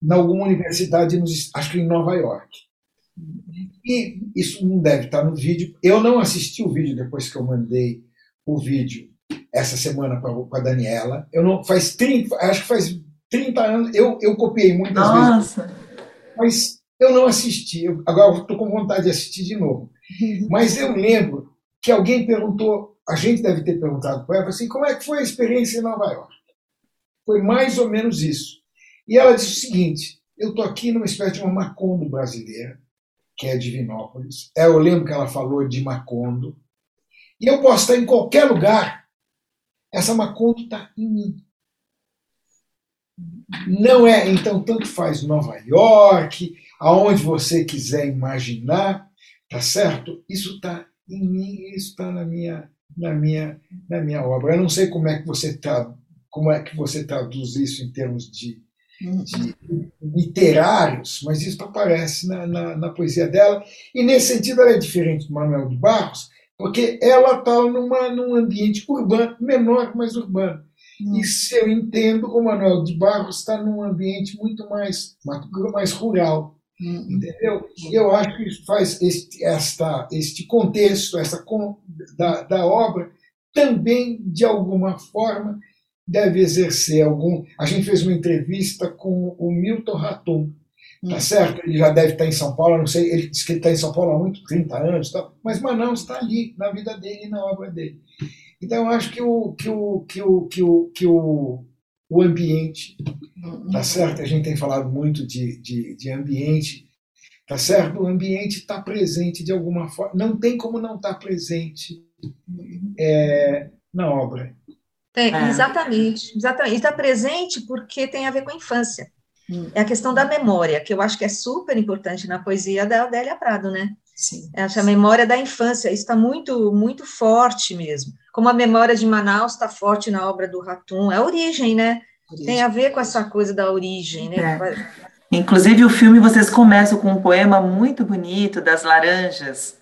em alguma universidade, nos, acho que em Nova York. E isso não deve estar no vídeo. Eu não assisti o vídeo depois que eu mandei o vídeo essa semana para a Daniela. Eu não faz 30, acho que faz 30 anos. Eu, eu copiei muitas Nossa. vezes. Mas eu não assisti. Eu, agora estou com vontade de assistir de novo. Mas eu lembro que alguém perguntou, a gente deve ter perguntado para ela assim, como é que foi a experiência em Nova York? Foi mais ou menos isso. E ela disse o seguinte: eu estou aqui numa espécie de uma Macondo brasileira, que é Divinópolis. É, eu lembro que ela falou de Macondo. E eu posso estar em qualquer lugar. Essa Macondo está em mim. Não é, então, tanto faz Nova York, aonde você quiser imaginar, tá certo? Isso está em mim, isso está na minha, na minha, na minha obra. Eu não sei como é que você tá, como é que você traduz isso em termos de de literários, mas isso aparece na, na, na, poesia dela. E nesse sentido ela é diferente do Manuel de Barros, porque ela está num ambiente urbano, menor, mas urbano. Hum. E se eu entendo, o Manuel de Barros está num ambiente muito mais, mais rural. Hum. Entendeu? E eu acho que faz este, esta, este contexto essa, da, da obra também, de alguma forma, deve exercer algum. A gente fez uma entrevista com o Milton Ratum, tá hum. certo? Ele já deve estar em São Paulo, não sei, ele disse que ele está em São Paulo há muito, 30 anos, tá? mas Manaus está ali, na vida dele e na obra dele. Então, eu acho que o, que o, que o, que o, que o, o ambiente, tá certo? A gente tem falado muito de, de, de ambiente, tá certo? O ambiente está presente de alguma forma, não tem como não estar tá presente é, na obra. Tem, é. Exatamente, exatamente. E está presente porque tem a ver com a infância. Hum. É a questão da memória, que eu acho que é super importante na poesia da Adélia Prado, né? Sim. Essa memória da infância está muito, muito forte mesmo. Como a memória de Manaus está forte na obra do Ratum, é a origem, né? Origem. Tem a ver com essa coisa da origem, né? É. Inclusive, o filme vocês começam com um poema muito bonito das laranjas.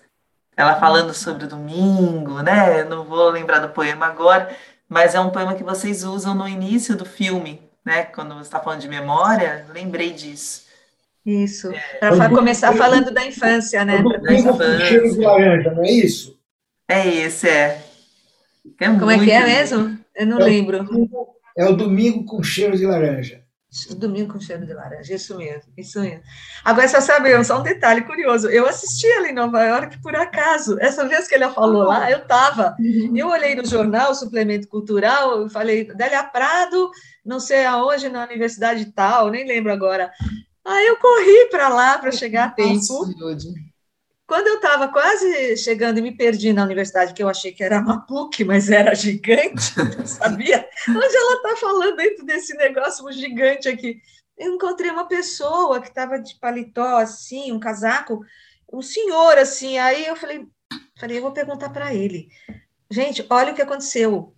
Ela falando sobre o domingo, né? Não vou lembrar do poema agora, mas é um poema que vocês usam no início do filme, né? Quando você está falando de memória, lembrei disso. Isso, é, para começar falando da infância, né? Da infância. de laranja, não é isso? É esse, é. é Como é que é mesmo? Eu não é lembro. O é o domingo com cheiro de laranja. Domingo com cheiro de laranja, isso mesmo, isso mesmo. Agora, você sabe, só um detalhe curioso. Eu assisti ali em Nova York por acaso. Essa vez que ele falou lá, eu estava. Eu olhei no jornal, suplemento cultural, eu falei, Délia Prado, não sei aonde, na universidade tal, nem lembro agora. Aí eu corri para lá para chegar a tempo. Nossa, quando eu estava quase chegando e me perdi na universidade, que eu achei que era uma PUC, mas era gigante, não sabia onde ela está falando dentro desse negócio gigante aqui. Eu encontrei uma pessoa que estava de paletó assim, um casaco. um senhor assim. Aí eu falei, falei, eu vou perguntar para ele. Gente, olha o que aconteceu.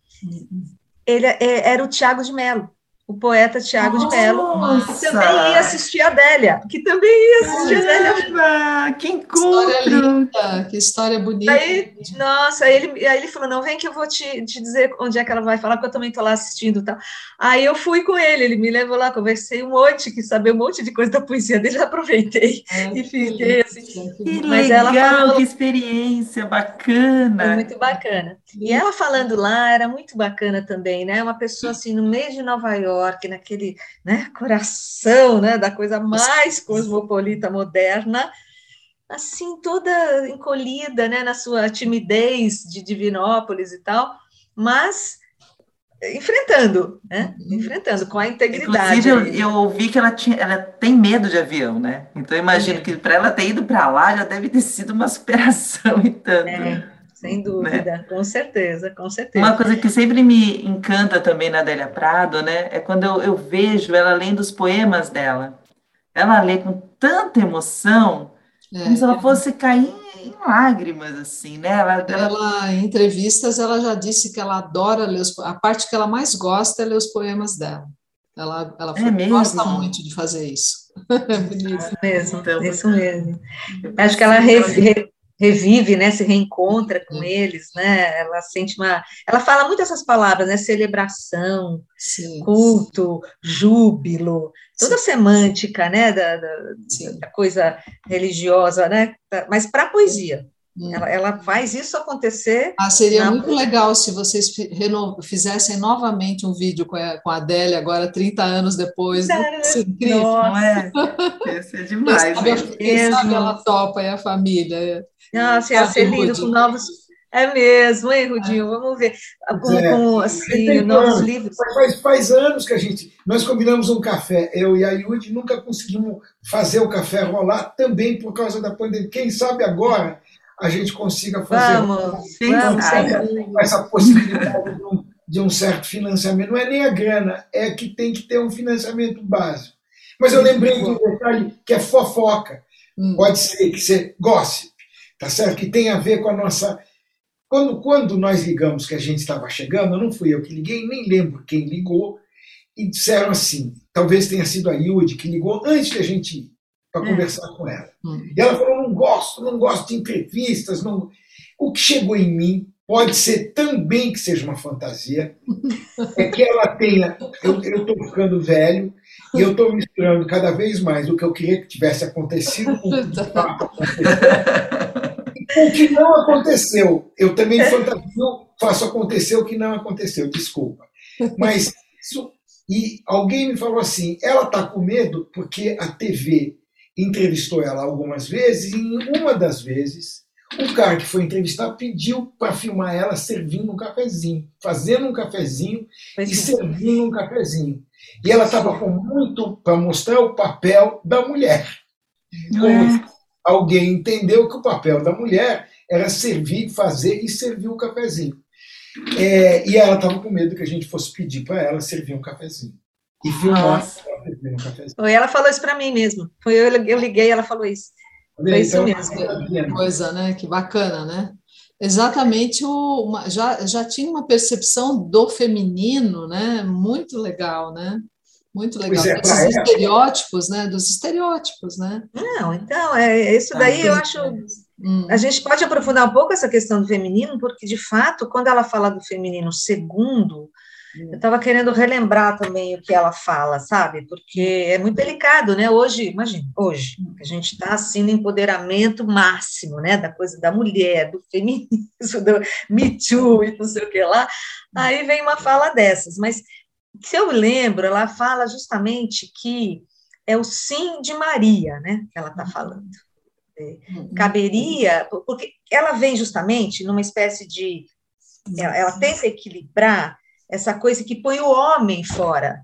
Ele é, era o Tiago de Mello o poeta Tiago de Mello, que também ia assistir a Adélia, que também ia assistir Caramba, a Adélia. Que encontro! Que história linda, que história bonita. Aí, nossa, aí ele, aí ele falou, não, vem que eu vou te, te dizer onde é que ela vai falar, porque eu também estou lá assistindo tal. Aí eu fui com ele, ele me levou lá, conversei um monte, quis saber um monte de coisa da poesia dele, aproveitei é, e fiquei assim. Que Mas legal, ela falou, que experiência bacana! Foi muito bacana. E ela falando lá era muito bacana também, né? Uma pessoa assim, no meio de Nova York, York, naquele né, coração né, da coisa mais cosmopolita moderna, assim, toda encolhida né, na sua timidez de Divinópolis e tal, mas enfrentando, né? Uhum. Enfrentando com a integridade. Inclusive, eu, eu ouvi que ela, tinha, ela tem medo de avião, né? Então, eu imagino que para ela ter ido para lá já deve ter sido uma superação e tanto. É. Sem né? dúvida, né? com certeza, com certeza. Uma coisa que sempre me encanta também na Adélia Prado, né, é quando eu, eu vejo ela lendo os poemas dela. Ela lê com tanta emoção, é, como se ela fosse cair em lágrimas, assim, né? Ela, ela... ela, em entrevistas, ela já disse que ela adora ler os, a parte que ela mais gosta é ler os poemas dela. Ela, ela é gosta muito de fazer isso. É isso mesmo, então, isso mesmo. Acho que ela re, re, revive, né, se reencontra com eles, né, ela sente uma, ela fala muito essas palavras, né, celebração, sim, culto, júbilo, toda sim. a semântica, né, da, da, da, coisa religiosa, né, mas para a poesia. Ela, ela, faz isso acontecer. Ah, seria na... muito legal se vocês fizessem novamente um vídeo com a, com a Adélia, agora 30 anos depois. Né? incrível. Não é? Esse é demais. Quem sabe, quem sabe ela topa e a família. Nossa, ia ser lindo com novos. É mesmo, hein, Rudinho? Vamos ver. Com, é. com assim, novos anos. livros. Faz, faz anos que a gente. Nós combinamos um café, eu e a Yudi nunca conseguimos fazer o café rolar também por causa da pandemia. Quem sabe agora a gente consiga fazer vamos, vamos, essa possibilidade de um, de um certo financiamento. Não é nem a grana, é que tem que ter um financiamento básico. Mas eu lembrei de um detalhe que é fofoca. Hum. Pode ser que você goste tá certo? Que tem a ver com a nossa. Quando, quando nós ligamos que a gente estava chegando, não fui eu que liguei, nem lembro quem ligou, e disseram assim: talvez tenha sido a Yudi que ligou antes de a gente ir para hum. conversar com ela. Hum. E ela falou: gosto, não gosto de entrevistas. Não... O que chegou em mim pode ser também que seja uma fantasia, é que ela tenha. Eu estou ficando velho e eu estou misturando cada vez mais o que eu queria que tivesse acontecido com o que o que não aconteceu. Eu também é. fantasio, faço acontecer o que não aconteceu, desculpa. Mas isso, e alguém me falou assim: ela está com medo porque a TV entrevistou ela algumas vezes, e em uma das vezes, o cara que foi entrevistar pediu para filmar ela servindo um cafezinho, fazendo um cafezinho e é. servindo um cafezinho. E ela estava com muito para mostrar o papel da mulher. Como é alguém entendeu que o papel da mulher era servir, fazer e servir o um cafezinho. É, e ela estava com medo que a gente fosse pedir para ela servir um cafezinho. E. Foi, ela falou isso para mim mesmo. Foi eu, eu liguei, ela falou isso. Foi isso então, mesmo. Que coisa, né? Que bacana, né? Exatamente, o, uma, já, já tinha uma percepção do feminino, né? Muito legal, né? Muito legal. É, Esses estereótipos, né? Dos estereótipos, né? Não, então, é, isso daí ah, eu acho. Hum. A gente pode aprofundar um pouco essa questão do feminino, porque, de fato, quando ela fala do feminino segundo. Eu estava querendo relembrar também o que ela fala, sabe? Porque é muito delicado, né? Hoje, imagina, hoje, a gente está assim no empoderamento máximo, né? Da coisa da mulher, do feminismo, do Me Too e não sei o que lá. Aí vem uma fala dessas, mas se eu lembro, ela fala justamente que é o sim de Maria, né? Que ela está falando. É, caberia, porque ela vem justamente numa espécie de. Ela, ela tenta equilibrar essa coisa que põe o homem fora.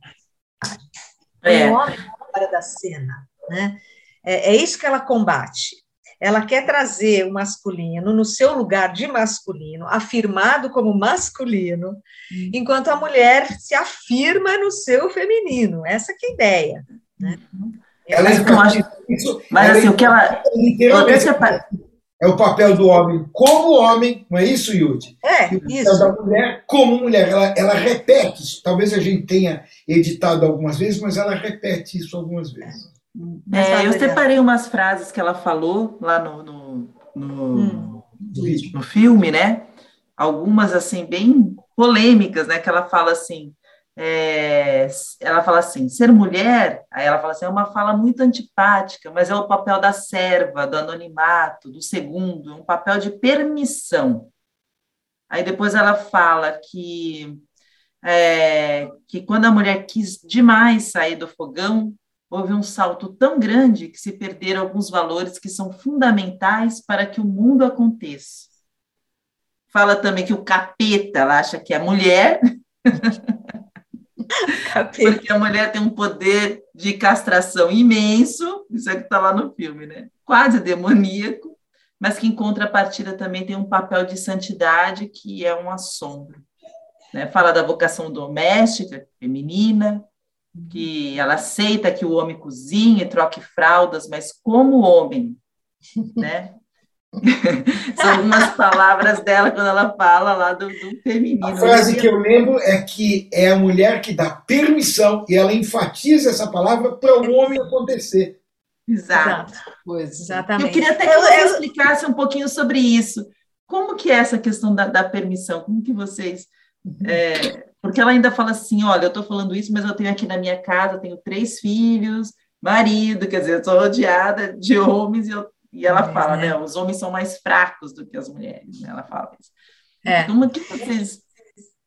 Põe é. o homem fora da cena. Né? É, é isso que ela combate ela quer trazer o masculino no seu lugar de masculino, afirmado como masculino, uhum. enquanto a mulher se afirma no seu feminino. Essa que é a ideia. Né? Ela enfatiza isso. Mas assim, o que ela. É o papel do homem como homem, não é isso, Yudi? É, e o papel isso. da mulher como mulher. Ela, ela repete isso. Talvez a gente tenha editado algumas vezes, mas ela repete isso algumas vezes. É, eu separei umas frases que ela falou lá no, no, no, Hum. no filme, né? Algumas, assim, bem polêmicas, né? Que ela fala assim, é, ela fala assim, ser mulher, aí ela fala assim, é uma fala muito antipática, mas é o papel da serva, do anonimato, do segundo, um papel de permissão. Aí depois ela fala que, é, que quando a mulher quis demais sair do fogão, houve um salto tão grande que se perderam alguns valores que são fundamentais para que o mundo aconteça. Fala também que o capeta, ela acha que é mulher. porque a mulher tem um poder de castração imenso, isso é que está lá no filme, né? Quase demoníaco, mas que em contrapartida também tem um papel de santidade que é um assombro. Né? Fala da vocação doméstica, feminina, que ela aceita que o homem cozinhe, troque fraldas, mas como homem, né? São algumas palavras dela quando ela fala lá do, do feminino. A frase que eu lembro é que é a mulher que dá permissão e ela enfatiza essa palavra para o homem acontecer. Exato. Pois, Exatamente. Eu queria até que você explicasse um pouquinho sobre isso. Como que é essa questão da, da permissão? Como que vocês... É, porque ela ainda fala assim, olha, eu estou falando isso, mas eu tenho aqui na minha casa, eu tenho três filhos, marido, quer dizer, eu estou rodeada de homens e, eu, e ela É, fala, né? né, os homens são mais fracos do que as mulheres, né? Ela fala isso. É. Como que vocês...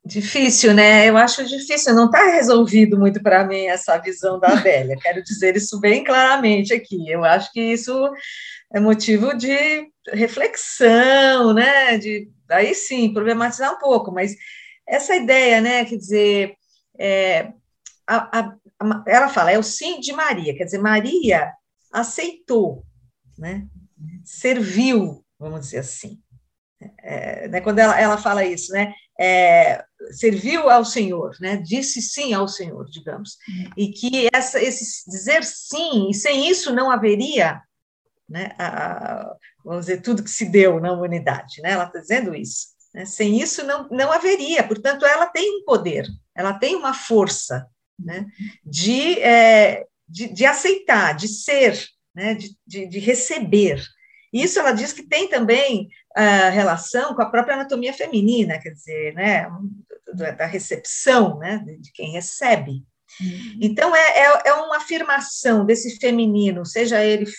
Difícil, né? Eu acho difícil, não está resolvido muito para mim essa visão da Adélia. Quero dizer isso bem claramente aqui. Eu acho que isso é motivo de reflexão, né? De aí sim problematizar um pouco, mas essa ideia, né? Quer dizer, é, a, a, a, ela fala é o sim de Maria, quer dizer, Maria aceitou, né? Serviu, vamos dizer assim. É, né, quando ela, ela fala isso, né? É, serviu ao Senhor, né? Disse sim ao Senhor, digamos, e que essa, esse dizer sim e sem isso não haveria, né? A, vamos dizer tudo que se deu na humanidade, né? Ela está dizendo isso. Né? Sem isso não não haveria. Portanto, ela tem um poder, ela tem uma força, né? De, é, de, de aceitar, de ser, né? De, de, de receber. Isso ela diz que tem também a relação com a própria anatomia feminina, quer dizer, né, da recepção, né, de quem recebe. Então, é, é, é uma afirmação desse feminino, seja ele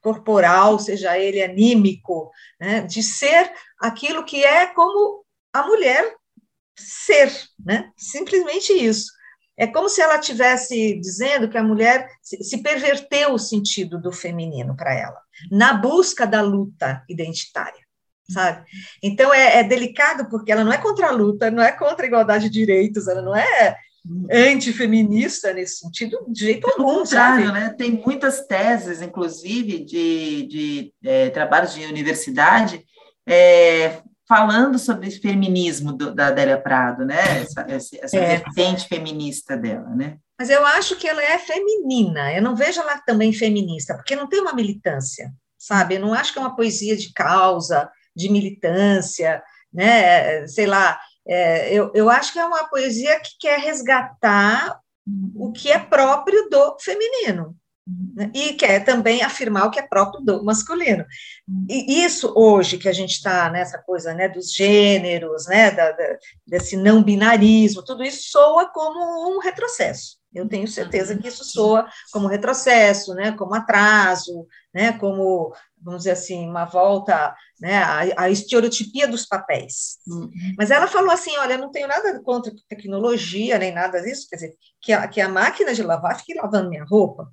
corporal, seja ele anímico, né, de ser aquilo que é como a mulher ser, né, simplesmente isso. É como se ela estivesse dizendo que a mulher se, perverteu o sentido do feminino para ela, na busca da luta identitária sabe? Então é, é, delicado porque ela não é contra a luta, não é contra a igualdade de direitos, ela não é antifeminista nesse sentido, de jeito algum, contrário, sabe? né? Tem muitas teses, inclusive, de, de é, trabalhos de universidade, é, falando sobre esse feminismo do, da Adélia Prado, né? Essa, essa é. vertente feminista dela, né? Mas eu acho que ela é feminina, eu não vejo ela também feminista, porque não tem uma militância, sabe? Eu não acho que é uma poesia de causa, de militância, né? Sei lá, é, eu, eu acho que é uma poesia que quer resgatar o que é próprio do feminino. Né? E quer também afirmar o que é próprio do masculino. E isso hoje que a gente está nessa coisa né, dos gêneros, né, da, da, desse não binarismo, tudo isso soa como um retrocesso. Eu tenho certeza que isso soa como retrocesso, né, como atraso, né, como, vamos dizer assim, uma volta né, à, à estereotipia dos papéis. Uhum. Mas ela falou assim, olha, eu não tenho nada contra tecnologia, nem nada disso, quer dizer, que a, que a máquina de lavar fique lavando minha roupa.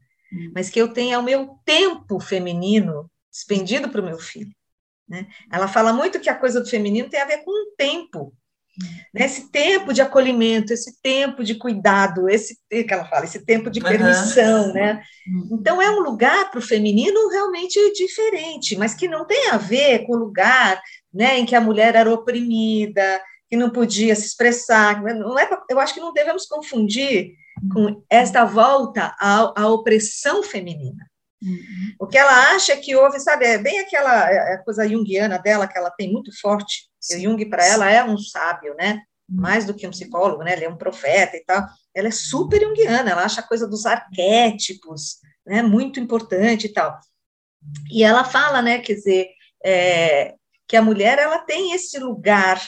Mas que eu tenha o meu tempo feminino expendido para o meu filho. Né? Ela fala muito que a coisa do feminino tem a ver com o tempo, né? esse tempo de acolhimento, esse tempo de cuidado, esse que ela fala, esse tempo de permissão, uhum. né? Então é um lugar para o feminino realmente diferente, mas que não tem a ver com o lugar, né, em que a mulher era oprimida, que não podia se expressar. Não é, eu acho que não devemos confundir com esta volta à, à opressão feminina. Uhum. O que ela acha que houve, sabe, é bem aquela é, é coisa junguiana dela, que ela tem muito forte. O Jung, para ela, é um sábio, né? Uhum. Mais do que um psicólogo, né? Ele é um profeta e tal. Ela é super junguiana, ela acha a coisa dos arquétipos, né? Muito importante e tal. E ela fala, né? Quer dizer, é, que a mulher ela tem esse lugar,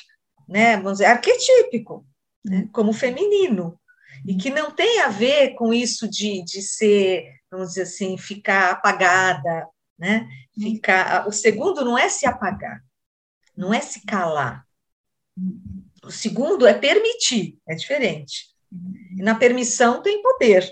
né? Vamos dizer, arquetípico, né, uhum. como feminino e que não tem a ver com isso de, de ser, vamos dizer assim, ficar apagada, né? Ficar, o segundo não é se apagar, não é se calar. O segundo é permitir, é diferente. E na permissão tem poder,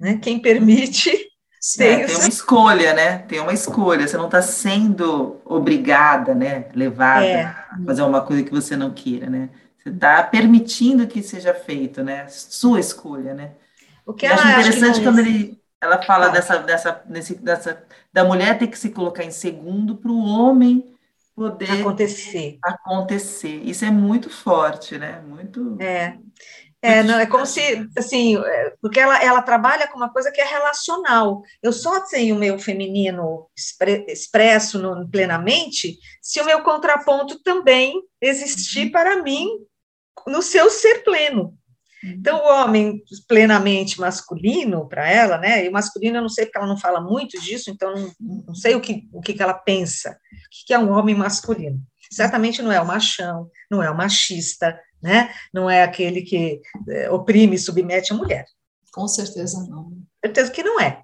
né? Quem permite tem, é, tem uma escolha, né? Tem uma escolha. Você não está sendo obrigada, né? Levada é. a fazer uma coisa que você não queira, né? Está permitindo que seja feito, né? Sua escolha, né? O que Eu acho interessante quando ele, ela fala dessa, dessa, nesse, dessa, da mulher ter que se colocar em segundo para o homem poder acontecer. acontecer. Isso é muito forte, né? Muito. É. É, não, é como se, assim, é, porque ela, ela trabalha com uma coisa que é relacional. Eu só tenho o meu feminino expresso no, plenamente se o meu contraponto também existir uhum. para mim no seu ser pleno. Então, o homem plenamente masculino para ela, né? E o masculino eu não sei porque ela não fala muito disso, então não, não sei o que, o que ela pensa. O que é um homem masculino? Certamente não é o machão, não é o machista, né? Não é aquele que é, oprime e submete a mulher. Com certeza não. Certeza que não é.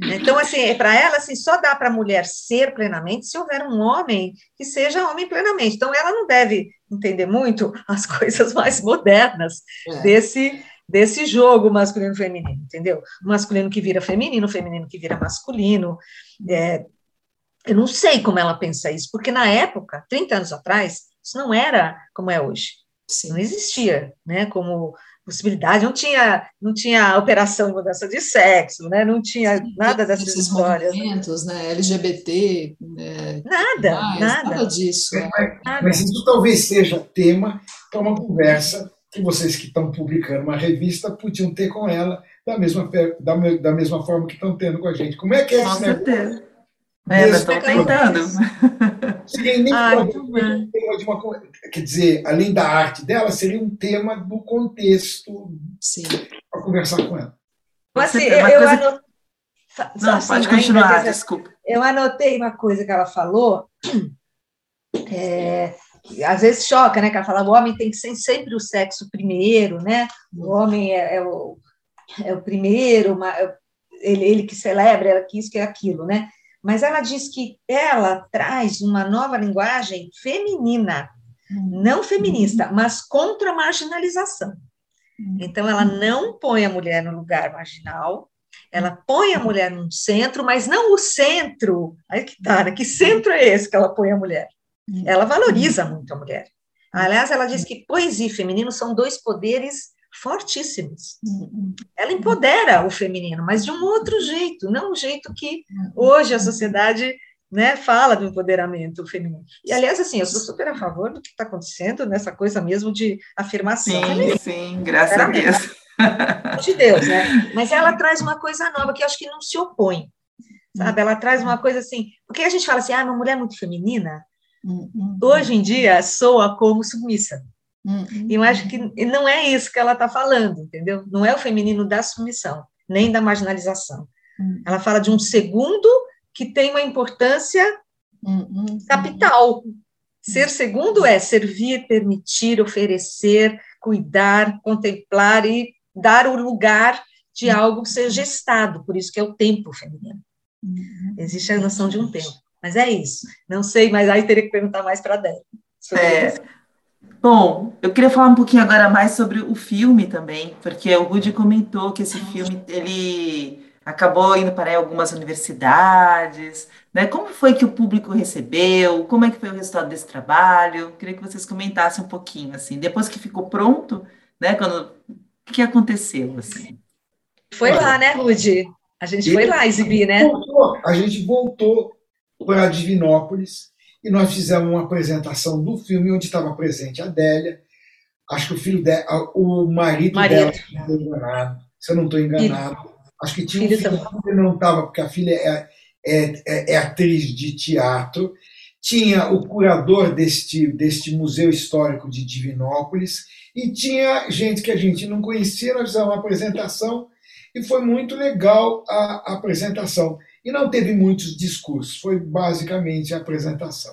Então, assim, para ela, assim, só dá para a mulher ser plenamente se houver um homem que seja homem plenamente. Então, ela não deve entender muito as coisas mais modernas é. desse, desse jogo masculino-feminino, entendeu? O masculino que vira feminino, feminino que vira masculino. É, eu não sei como ela pensa isso, porque na época, 30 anos atrás, isso não era como é hoje. Sim. Não existia, né? Como possibilidade, não tinha, não tinha operação de mudança de sexo, né? Não tinha Sim, nada dessas histórias. Movimentos, né? LGBT, né? nada, mais, nada, nada disso. É, mas, mas isso talvez seja tema para uma conversa que vocês que estão publicando uma revista podiam ter com ela da mesma, da, da mesma forma que estão tendo com a gente. Como é que é com certeza. É, mas estou tentando. Seria nem ah, tema de uma, quer dizer, além da arte dela, seria um tema do contexto para conversar com ela. Mas assim, eu, eu anotei. Não, assim, pode continuar, desculpa. Eu anotei uma coisa que ela falou, é, que às vezes choca, né? Que ela fala, o homem tem que ser sempre o sexo primeiro, né? O homem é, é o, é o primeiro, ele, ele que celebra, ela que isso, que é aquilo, né? Mas ela diz que ela traz uma nova linguagem feminina, uhum. não feminista, mas contra a marginalização. Uhum. Então, ela não põe a mulher no lugar marginal, ela põe a mulher no centro, mas não o centro. Aí que tá, né? Que centro é esse que ela põe a mulher? Ela valoriza muito a mulher. Aliás, ela diz que poesia e feminino são dois poderes fortíssimos. Uhum. Ela empodera o feminino, mas de um outro jeito, não o jeito que uhum. hoje a sociedade né, fala do empoderamento feminino. E, aliás, assim, eu sou super a favor do que está acontecendo nessa coisa mesmo de afirmação. Sim, feminina. sim, graças a Deus. De Deus, né? Mas ela traz uma coisa nova que eu acho que não se opõe, sabe? Ela traz uma coisa assim, porque a gente fala assim, ah, uma mulher muito feminina, uhum. hoje em dia soa como submissa. Uhum. E eu acho que não é isso que ela está falando, entendeu? Não é o feminino da submissão, nem da marginalização. Uhum. Ela fala de um segundo que tem uma importância uhum. capital. Ser segundo é servir, permitir, oferecer, cuidar, contemplar e dar o lugar de algo que seja gestado, por isso que é o tempo feminino. Uhum. Existe a noção de um tempo. Mas é isso. Não sei, mas aí teria que perguntar mais para a Débora. É, Bom, eu queria falar um pouquinho agora mais sobre o filme também, porque o Rudy comentou que esse filme ele acabou indo para algumas universidades, né? Como foi que o público recebeu? Como é que foi o resultado desse trabalho? Queria que vocês comentassem um pouquinho assim. Depois que ficou pronto, né? Quando o que aconteceu assim? Foi lá, né, Rudy? A gente foi lá exibir, né? Voltou, a gente voltou para Divinópolis e nós fizemos uma apresentação do filme onde estava presente a Adélia, acho que o filho dela, o marido, marido. dela, se eu não estou enganado. Acho que tinha um filho, filho que não estava, porque a filha é, é, é, é, atriz de teatro. Tinha o curador deste, deste Museu Histórico de Divinópolis e tinha gente que a gente não conhecia. Nós fizemos uma apresentação e foi muito legal a, a apresentação. E não teve muitos discursos, foi basicamente a apresentação.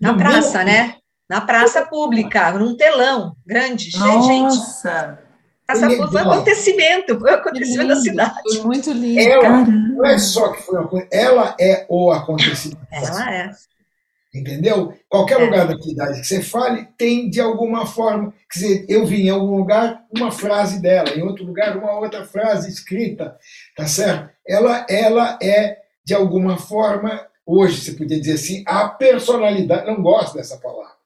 Na no praça, meu... né? Na praça pública, num telão grande, cheio de gente. Nossa! Essa foi um acontecimento, foi um acontecimento da cidade. Foi muito lindo. Ela, não é só que foi uma coisa, ela é o acontecimento. Ela é. Entendeu? Qualquer é. lugar da cidade que você fale, tem de alguma forma. Quer dizer, eu vi em algum lugar uma frase dela, em outro lugar uma outra frase escrita, tá certo? Ela, ela é, de alguma forma, hoje você podia dizer assim, a personalidade, não gosto dessa palavra,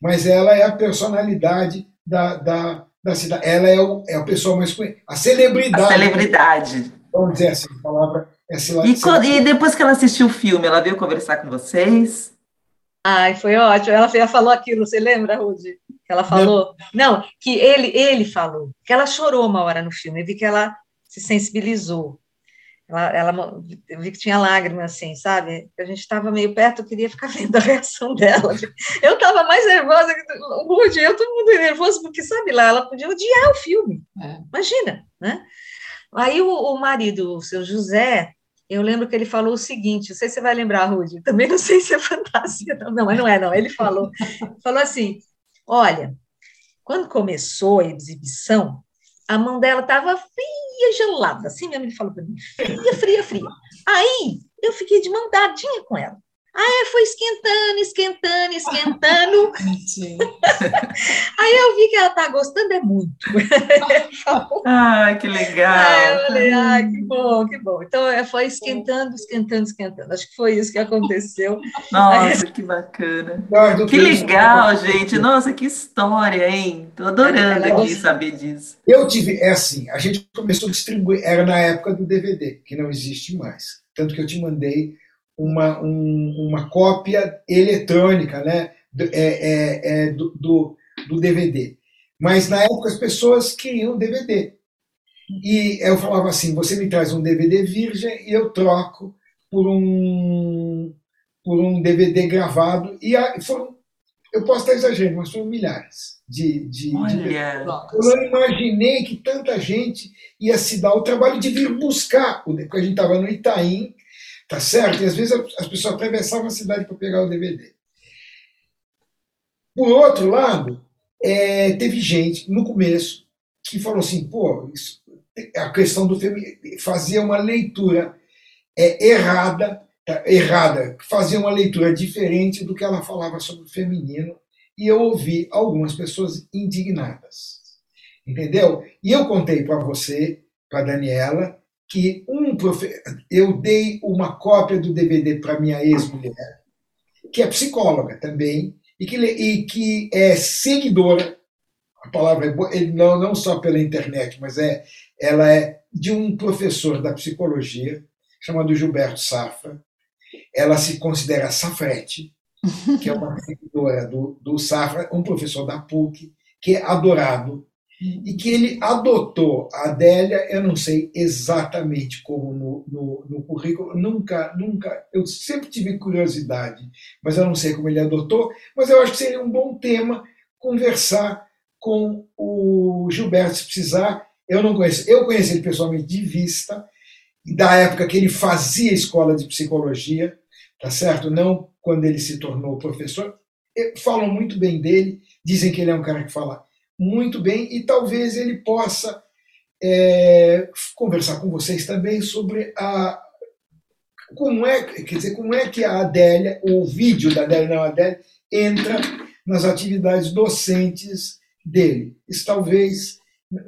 mas ela é a personalidade da, da, da cidade. Ela é, o, é a pessoa mais conhecida, a celebridade. A celebridade. Vamos dizer assim, a palavra é e, quando, e depois que ela assistiu o filme, ela veio conversar com vocês? Ai, foi ótimo. Ela falou aquilo, você lembra, Rudy? Que ela falou? Não. não, que ele, ele falou, que ela chorou uma hora no filme, eu vi que ela se sensibilizou. Ela, ela, eu vi que tinha lágrimas, assim, sabe? A gente estava meio perto, eu queria ficar vendo a reação dela. Eu estava mais nervosa que o Rudy, eu todo mundo nervoso, porque, sabe lá, ela podia odiar o filme. É. Imagina, né? Aí o, o, marido, o seu José, eu lembro que ele falou o seguinte, não sei se você vai lembrar, Rudy, também não sei se é fantasia, não, não mas não é, não. Ele falou, falou assim, olha, quando começou a exibição, a mão dela estava fria, gelada, assim mesmo ele falou para mim, fria, fria, fria. Aí eu fiquei de mão dadinha com ela. Ah, foi esquentando, esquentando, esquentando. Aí eu vi que ela tá gostando é muito. ah, que legal. Aí eu falei, ah, que bom, que bom. Então é, foi esquentando, esquentando, esquentando. Acho que foi isso que aconteceu. Nossa, Aí... que bacana. Que legal, gente. Nossa, que história, hein? Tô adorando aqui saber disso. Eu tive, é assim, a gente começou a distribuir, era na época do DVD, que não existe mais. Tanto que eu te mandei uma, um, uma cópia eletrônica né, é, é, é, do, do, do, DVD. Mas na época as pessoas queriam DVD. E eu falava assim: você me traz um DVD virgem e eu troco por um, por um DVD gravado. E foram, eu posso estar exagerando, mas foram milhares de. de, Olha. de eu não imaginei que tanta gente ia se dar o trabalho de vir buscar, porque a gente estava no Itaim Tá certo? E às vezes as pessoas atravessavam a cidade para pegar o DVD. Por outro lado, é, teve gente no começo que falou assim: pô, isso, a questão do feminino, fazia uma leitura é, errada, tá, errada, fazia uma leitura diferente do que ela falava sobre o feminino, e eu ouvi algumas pessoas indignadas. Entendeu? E eu contei para você, para Daniela, que um profe... eu dei uma cópia do DVD para minha ex-mulher, que é psicóloga também, e que, e que é seguidora, a palavra é boa, não, não só pela internet, mas é, ela é de um professor da psicologia, chamado Gilberto Safra. Ela se considera Safrete, que é uma seguidora do, do Safra, um professor da PUC, que é adorado e que ele adotou a Adélia, eu não sei exatamente como no, no, no, currículo, nunca, nunca, eu sempre tive curiosidade, mas eu não sei como ele adotou, mas eu acho que seria um bom tema conversar com o Gilberto, se precisar, eu não conheço, eu conheci ele pessoalmente de vista, da época que ele fazia escola de psicologia, tá certo? Não quando ele se tornou professor, falam muito bem dele, dizem que ele é um cara que fala muito bem e talvez ele possa é, conversar com vocês também sobre a como é, quer dizer, como é que a Adélia, o vídeo da Adélia, não a Adélia, entra nas atividades docentes dele. Isso talvez,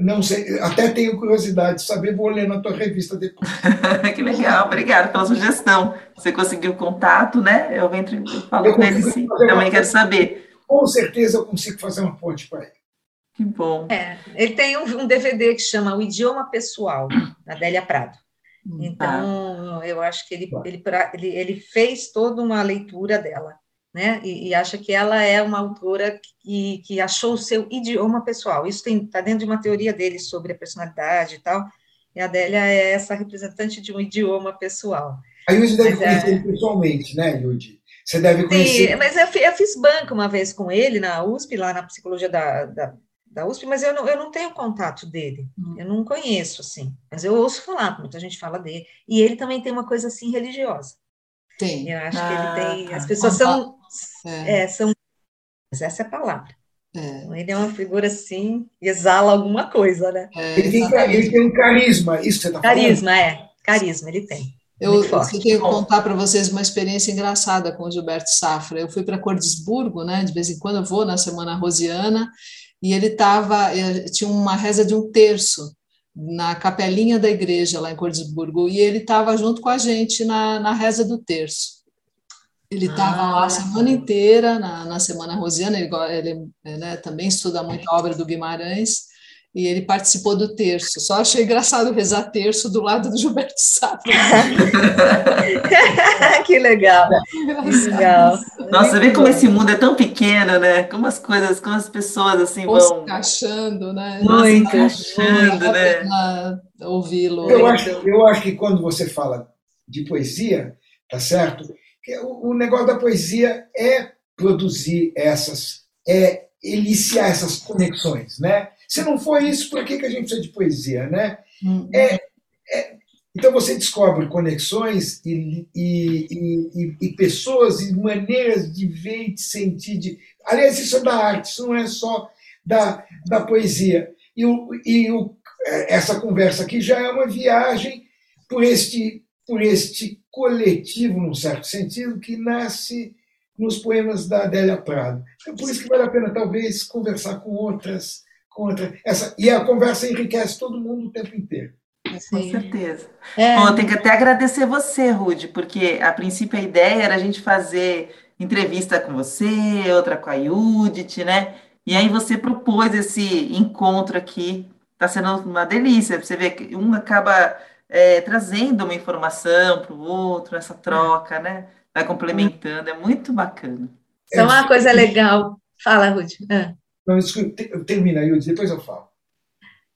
não sei, até tenho curiosidade de saber, vou ler na tua revista depois. que legal, obrigada pela sugestão. Você conseguiu contato, né? Eu venho falo com ele sim, também quero saber. Com certeza eu consigo fazer uma ponte para ele. Que bom. É, ele tem um, um, DVD que chama O Idioma Pessoal, da Adélia Prado. Hum. Então, ah. eu acho que ele, ele, ele, ele fez toda uma leitura dela. né? E, e, acha que ela é uma autora que, que achou o seu idioma pessoal. Isso está dentro de uma teoria dele sobre a personalidade e tal. E a Adélia é essa representante de um idioma pessoal. A Yudi deve mas, conhecer é... pessoalmente, né, Yudi? Você deve conhecer. Sim, mas eu, eu, fiz banco uma vez com ele na USP, lá na psicologia da, da, da USP, mas eu não, eu não tenho contato dele, hum. eu não conheço, assim. Mas eu ouço falar, muita gente fala dele. E ele também tem uma coisa assim religiosa. Tem. Eu acho ah, que ele ah, tem. Tá. As pessoas são. É. É, são. Mas essa é a palavra. É. Então, ele é uma figura assim, exala alguma coisa, né? É, ele, tem, ele, tem, um carisma, isso você está falando? Carisma, é. Carisma, ele tem. Eu, eu tenho que contar para vocês uma experiência engraçada com o Gilberto Safra. Eu fui para Cordesburgo, né? De vez em quando eu vou na Semana Rosiana, e ele estava, eh, tinha uma reza de um terço na capelinha da igreja lá em Cordesburgo, e ele estava junto com a gente na, na reza do terço. Ele estava ah, lá a semana inteira, na, na Semana Rosiana, ele, ele né, também estuda muito a obra do Guimarães, e ele participou do terço. Só achei engraçado rezar terço do lado do Gilberto Safra. que legal. Que legal. Nossa, vê como esse mundo é tão pequeno, né? Como as coisas, como as pessoas assim Ou vão encaixando, né? Nossa, encaixando, né? Ouvi-lo. Eu acho, eu acho que quando você fala de poesia, tá certo? O, o negócio da poesia é produzir essas, é iniciar essas conexões, né? Se não for isso, por que, que a gente precisa de poesia, né? Uhum. É, é, então você descobre conexões e, e, e, e, pessoas e maneiras de ver e de sentir. De... Aliás, isso é da arte, isso não é só da, da poesia. E, o, e o, é, essa conversa aqui já é uma viagem por este, por este coletivo, num certo sentido, que nasce nos poemas da Adélia Prado. É por isso que vale a pena, talvez, conversar com outras essa e a conversa enriquece todo mundo o tempo inteiro. Com certeza. É. Bom, eu tenho que até agradecer você, Rude, porque a princípio a ideia era a gente fazer entrevista com você, outra com a Judith, né? E aí você propôs esse encontro aqui. Está sendo uma delícia. Você vê que um acaba é, trazendo uma informação para o outro, essa troca, né? Vai complementando, é muito bacana. Isso é uma coisa legal. Fala, Rude. Ah. Não, termina, Yudi, depois eu falo.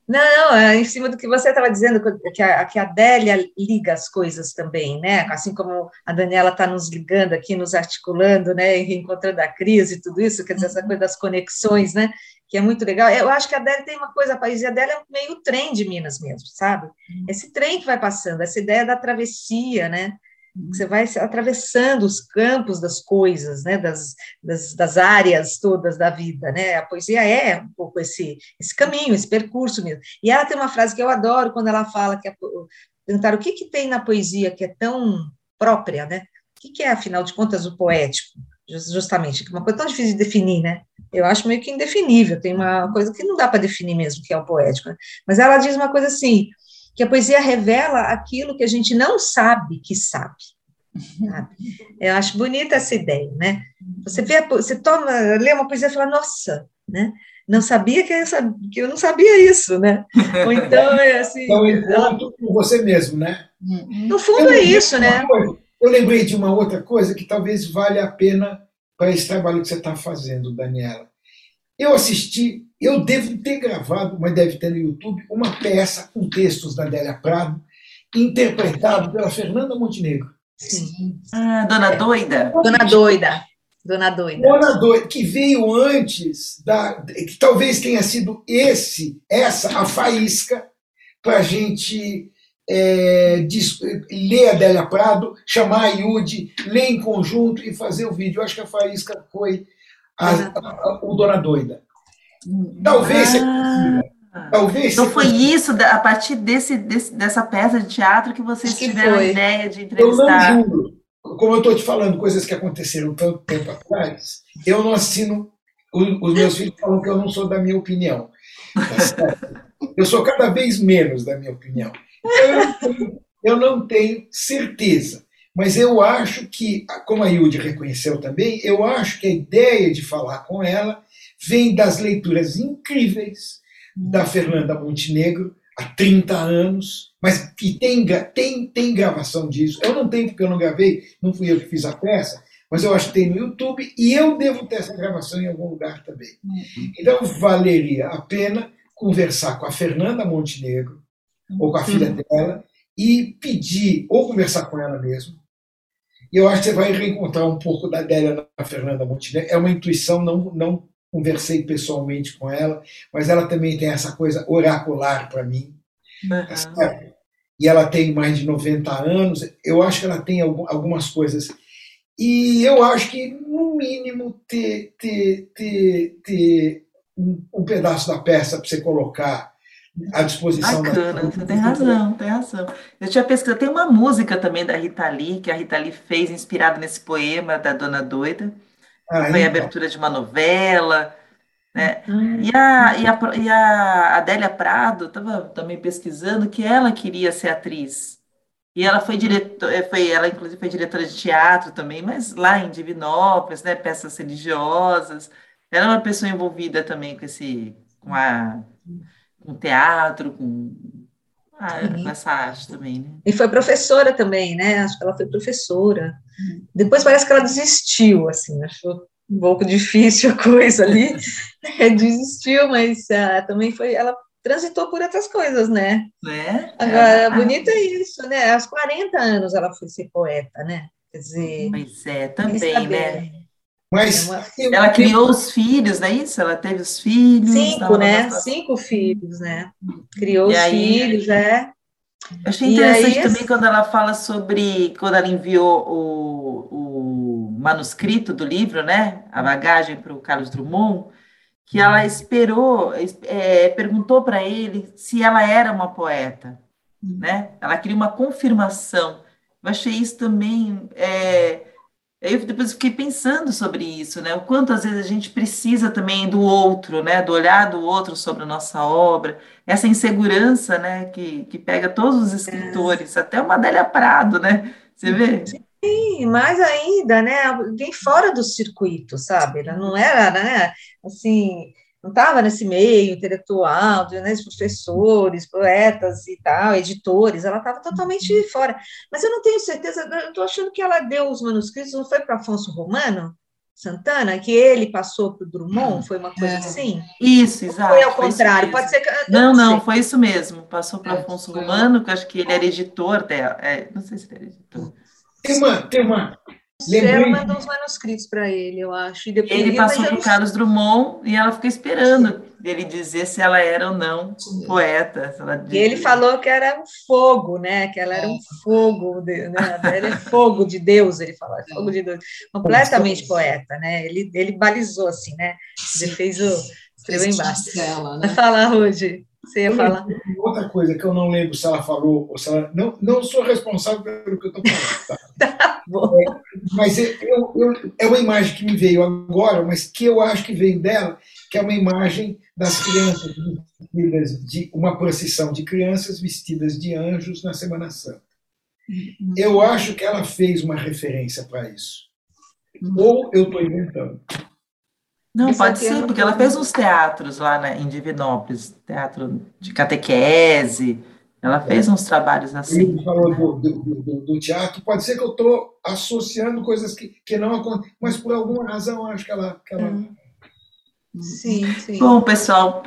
Não, não, é em cima do que você estava dizendo, que a, que a Adélia liga as coisas também, né? Assim como a Daniela está nos ligando aqui, nos articulando, né? E reencontrando a crise e tudo isso, quer dizer, essa coisa das conexões, né? Que é muito legal. Eu acho que a Adélia tem uma coisa, a poesia dela é meio trem de Minas mesmo, sabe? Esse trem que vai passando, essa ideia da travessia, né? Você vai atravessando os campos das coisas, né, das, das, das, áreas todas da vida, né? A poesia é um pouco esse, esse caminho, esse percurso mesmo. E ela tem uma frase que eu adoro quando ela fala que a, perguntar o que que tem na poesia que é tão própria, né? O que, que é, afinal de contas, o poético? Justamente, uma coisa tão difícil de definir, né? Eu acho meio que indefinível. Tem uma coisa que não dá para definir mesmo que é o poético. Né? Mas ela diz uma coisa assim: que a poesia revela aquilo que a gente não sabe que sabe. sabe? Eu acho bonita essa ideia, né? Você vê, você toma, lê uma poesia e fala, nossa, né? Não sabia que eu, sabia, que eu não sabia isso, né? Ou então é assim. Então, encontro com você mesmo, né? No fundo é isso, né? Coisa, eu lembrei de uma outra coisa que talvez valha a pena para esse trabalho que você está fazendo, Daniela. Eu assisti eu devo ter gravado, mas deve ter no YouTube, uma peça com textos da Adélia Prado, interpretado pela Fernanda Montenegro. Sim. Ah, Dona Doida. Dona Doida. Dona Doida. Dona Doida, que veio antes da. que talvez tenha sido esse, essa, a faísca, para a gente é, ler a Adélia Prado, chamar a Yudi, ler em conjunto e fazer o vídeo. Eu acho que a faísca foi a, a, a, o Dona Doida. Talvez ah, Talvez Então foi isso, a partir desse, desse, dessa peça de teatro que vocês que tiveram foi. a ideia de entrevistar. Eu não juro. Como eu estou te falando, coisas que aconteceram tanto tempo atrás, eu não assino. Os meus filhos falam que eu não sou da minha opinião. Tá eu sou cada vez menos da minha opinião. Eu não tenho, eu não tenho certeza. Mas eu acho que, como a Yudi reconheceu também, eu acho que a ideia de falar com ela vem das leituras incríveis da Fernanda Montenegro, há 30 anos, mas que tem, tem, tem gravação disso. Eu não tenho porque eu não gravei, não fui eu que fiz a peça, mas eu acho que tem no YouTube e eu devo ter essa gravação em algum lugar também. Então valeria a pena conversar com a Fernanda Montenegro ou com a filha dela e pedir ou conversar com ela mesmo. E eu acho que você vai reencontrar um pouco da Adélia na Fernanda Montenegro. É uma intuição, não, não conversei pessoalmente com ela, mas ela também tem essa coisa oracular para mim. Uhum. E ela tem mais de 90 anos. Eu acho que ela tem algumas coisas e eu acho que, no mínimo, ter, ter, ter, ter um, um pedaço da peça para você colocar à disposição Bacana, da... você tem razão, tem razão. Eu tinha pesquisado, tem uma música também da Rita Lee, que a Rita Lee fez, inspirada nesse poema da Dona Doida. Ah, foi a então. abertura de uma novela. Né? E, a, e, a, e a Adélia Prado, estava também pesquisando que ela queria ser atriz. E ela foi diretora, eh, foi, ela inclusive foi diretora de teatro também, mas lá em Divinópolis, né, peças religiosas. Ela é uma pessoa envolvida também com esse, com a, com o teatro, com, a, com essa arte também, né? E foi professora também, né? Acho que ela foi professora. Depois parece que ela desistiu, assim, achou um pouco difícil a coisa ali, desistiu, mas uh, também foi, ela transitou por outras coisas, né? né? Agora, é. bonito é isso, né? Aos 40 anos ela foi ser poeta, né? Quer dizer. Pois é, também, né? Mas ela criou os filhos, não é isso? Ela teve os filhos. Cinco, né? Cinco filhos, né? Criou e os aí, filhos, é. Eu achei interessante aí, também quando ela fala sobre quando ela enviou o, o manuscrito do livro, né? A bagagem para o Carlos Drummond que ela esperou, é, perguntou para ele se ela era uma poeta, né? Ela queria uma confirmação. Eu achei isso também. É, eu depois fiquei pensando sobre isso, né? O quanto às vezes a gente precisa também do outro, né? Do olhar do outro sobre a nossa obra, essa insegurança, né? Que, que pega todos os escritores, é. até uma Adélia Prado, né? Você vê? Sim. Sim, mais ainda, né? Alguém fora do circuito, sabe? Ela não era, né? Assim, não estava nesse meio intelectual, né? professores, poetas e tal, editores, ela estava totalmente uhum. fora. Mas eu não tenho certeza, eu estou achando que ela deu os manuscritos, não foi para Afonso Romano? Santana, que ele passou para o Drummond, foi uma coisa é. assim? Isso, exato. Foi ao contrário, pode ser que. Não, não, não foi isso mesmo. Passou para é, Afonso Romano, que acho que ele era editor dela. É, não sei se ele era editor. Tem uma. Tem uma Lembrei... Ela mandou os manuscritos para ele, eu acho. E depois ele passou para o Carlos Drummond e ela ficou esperando ele dizer se ela era ou não poeta. e ele falou que era um fogo, né? Que ela era um fogo, de, né? Ela é fogo de Deus, ele falou, é fogo de Deus. Completamente poeta, né? Ele, ele balizou assim, né? Ele fez o. Escreveu embaixo. Dela, né? Vai falar, Rude. Você ia falar. Outra coisa que eu não lembro se ela falou, ou se ela. Não, não sou responsável pelo que eu estou falando. Tá? tá bom. É, mas eu, eu, é uma imagem que me veio agora, mas que eu acho que veio dela, que é uma imagem das crianças vestidas de uma procissão de crianças vestidas de anjos na Semana Santa. Eu acho que ela fez uma referência para isso. Ou eu estou inventando. Não, pode ser, porque ela fez uns teatros lá né, em Divinópolis, teatro de catequese, ela fez uns trabalhos assim. Ele falou né? do, do, do, teatro, pode ser que eu estou associando coisas que, que não acontecem, mas por alguma razão acho que ela. Que ela... Sim, sim. Bom, pessoal,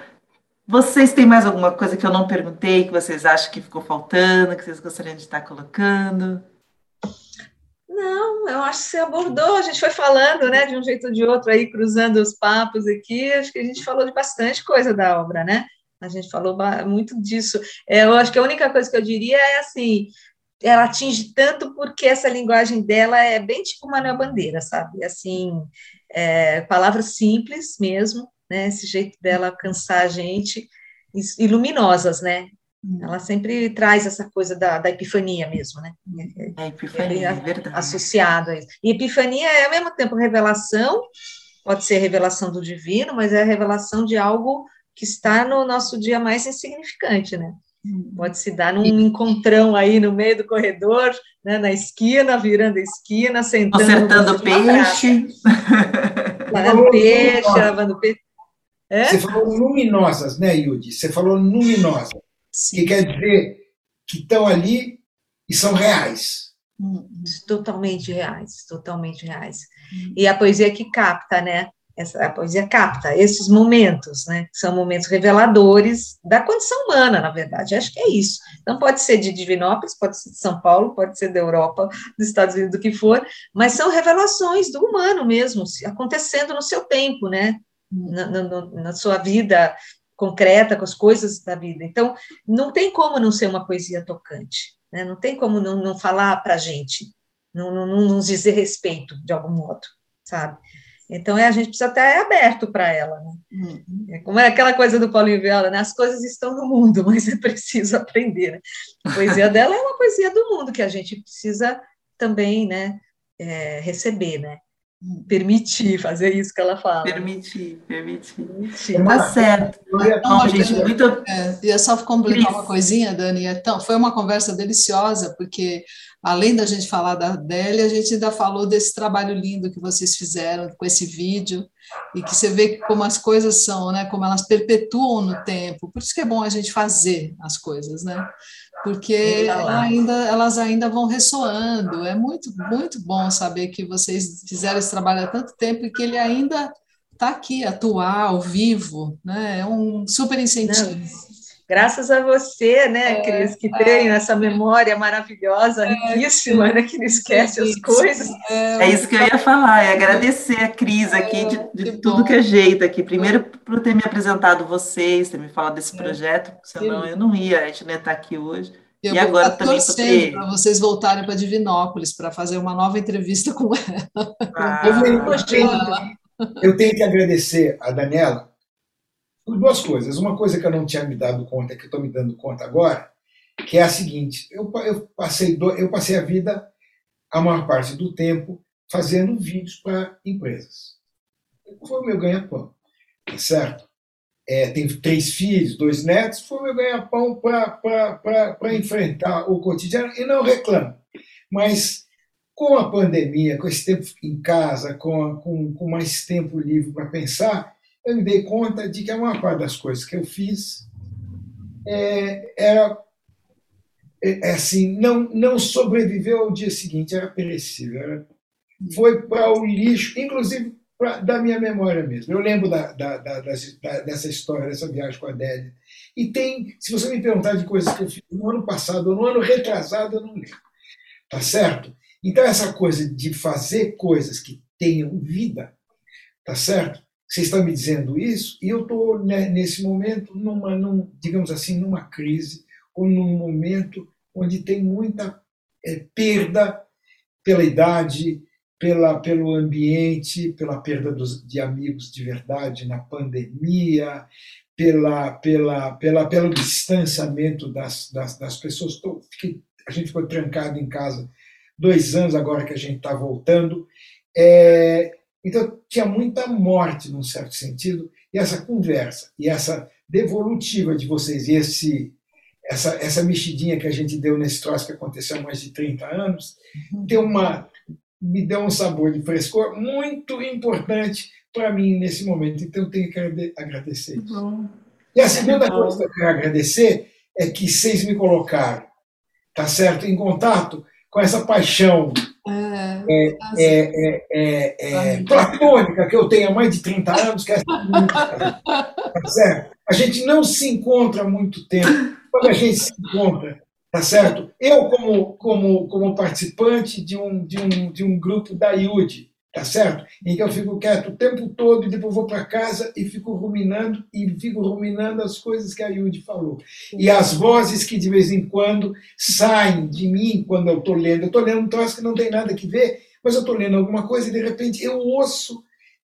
vocês têm mais alguma coisa que eu não perguntei, que vocês acham que ficou faltando, que vocês gostariam de estar colocando? Não, eu acho que você abordou, a gente foi falando, né, de um jeito ou de outro aí, cruzando os papos aqui, acho que a gente falou de bastante coisa da obra, né? A gente falou muito disso. É, eu acho que a única coisa que eu diria é assim, ela atinge tanto porque essa linguagem dela é bem tipo Manuel Bandeira, sabe? Assim, é, palavras simples mesmo, né? Esse jeito dela alcançar a gente, e luminosas, né? Ela sempre traz essa coisa da, da epifania mesmo, né? A epifania, é verdade. Associado a isso. E epifania é, ao mesmo tempo, revelação, pode ser revelação do divino, mas é a revelação de algo que está no nosso dia mais insignificante, né? Pode se dar num encontrão aí no meio do corredor, né, na esquina, virando a esquina, sentando. Acertando peixe. Lavando peixe, lavando peixe. É? Você falou luminosas, né, Yudi? Você falou luminosas. Sim. Que quer dizer que estão ali e são reais. Uhum. Totalmente reais, totalmente reais. Uhum. E a poesia que capta, né? Essa, a poesia capta esses momentos, né? São momentos reveladores da condição humana, na verdade. Acho que é isso. Não pode ser de Divinópolis, pode ser de São Paulo, pode ser da Europa, dos Estados Unidos, do que for, mas são revelações do humano mesmo, acontecendo no seu tempo, né? Na, na, na sua vida concreta, com as coisas da vida. Então, não tem como não ser uma poesia tocante. Né? Não tem como não, não falar para a gente, não, não, não nos dizer respeito de algum modo, sabe? Então, é, a gente precisa estar aberto para ela. Né? Uhum. É como é aquela coisa do Paulinho Viola, né? as coisas estão no mundo, mas é preciso aprender. Né? A poesia dela é uma poesia do mundo que a gente precisa também né, é, receber. Né? Permitir fazer isso que ela fala. Permitir, permitir. permitir. Tá certo. Não, gente, muito... É, ia só completar uma coisinha, Dani. Então, foi uma conversa deliciosa, porque além da gente falar da Adélia, a gente ainda falou desse trabalho lindo que vocês fizeram com esse vídeo, e que você vê como as coisas são, né? como elas perpetuam no tempo. Por isso que é bom a gente fazer as coisas, né? porque ainda, elas ainda vão ressoando. É muito, muito bom saber que vocês fizeram esse trabalho há tanto tempo e que ele ainda está aqui, atual, vivo. Né? É um super incentivo. Não. Graças a você, né, é, Cris, que é, tem essa memória maravilhosa, é, riquíssima, né, que não esquece as coisas. É, é, isso que eu ia falar, é agradecer a Cris é, aqui de, de tudo bom. que é jeito aqui. Primeiro, por ter me apresentado vocês, ter me falado desse é, projeto, senão eu não ia, a gente não ia estar aqui hoje. Eu e agora também porque... para vocês voltarem para Divinópolis para fazer uma nova entrevista com ela. Ah, eu tenho que agradecer a Daniela por duas coisas. Uma coisa que eu não tinha me dado conta, que eu estou me dando conta agora, que é a seguinte: eu, eu, passei, do, eu passei a vida, a maior parte do tempo, fazendo vídeos para empresas. Foi o meu ganha-pão, tá certo? É, tenho três filhos, dois netos, foi o meu ganha-pão para enfrentar o cotidiano e não reclamo. Mas com a pandemia, com esse tempo em casa, com, com, com mais tempo livre para pensar, eu me dei conta de que a maior parte das coisas que eu fiz é, era é, é, assim, não, não sobreviveu ao dia seguinte, era perecível. Era, foi para o lixo, inclusive pra, da minha memória mesmo. Eu lembro da, da, da, dessa história, dessa viagem com a Adélia. E tem, se você me perguntar de coisas que eu fiz no ano passado ou no ano retrasado, eu não lembro. Tá certo? Então, essa coisa de fazer coisas que tenham vida, tá certo? Você está me dizendo isso e eu estou né, nesse momento numa, num, digamos assim, numa crise ou num momento onde tem muita é, perda pela idade, pela, pelo ambiente, pela perda dos, de amigos de verdade na pandemia, pela, pela, pela, pelo distanciamento das, das, das pessoas. Tô, fiquei, a gente ficou trancado em casa dois anos agora que a gente está voltando. É, então, tinha muita morte, num certo sentido, e essa conversa, e essa devolutiva de vocês, e esse, essa, essa mexidinha que a gente deu nesse troço que aconteceu há mais de 30 anos, uhum. deu uma, me deu um sabor de frescor muito importante para mim nesse momento. Então, eu tenho que agradecer isso. Uhum. E a segunda coisa que eu quero agradecer é que vocês me colocaram, tá certo, em contato com essa paixão é, é, é, é, platônica que eu tenho há mais de 30 anos, que é tá certo? A gente não se encontra há muito tempo. Quando a gente se encontra, tá certo? Eu, como, como, como participante de um, de, um, de um grupo da IUD, tá certo? Em que eu fico quieto o tempo todo e depois vou para casa e fico ruminando e fico ruminando as coisas que a Yudi falou. E as vozes que de vez em quando saem de mim quando eu estou lendo. Eu estou lendo um troço que não tem nada que ver, mas eu estou lendo alguma coisa e de repente eu ouço.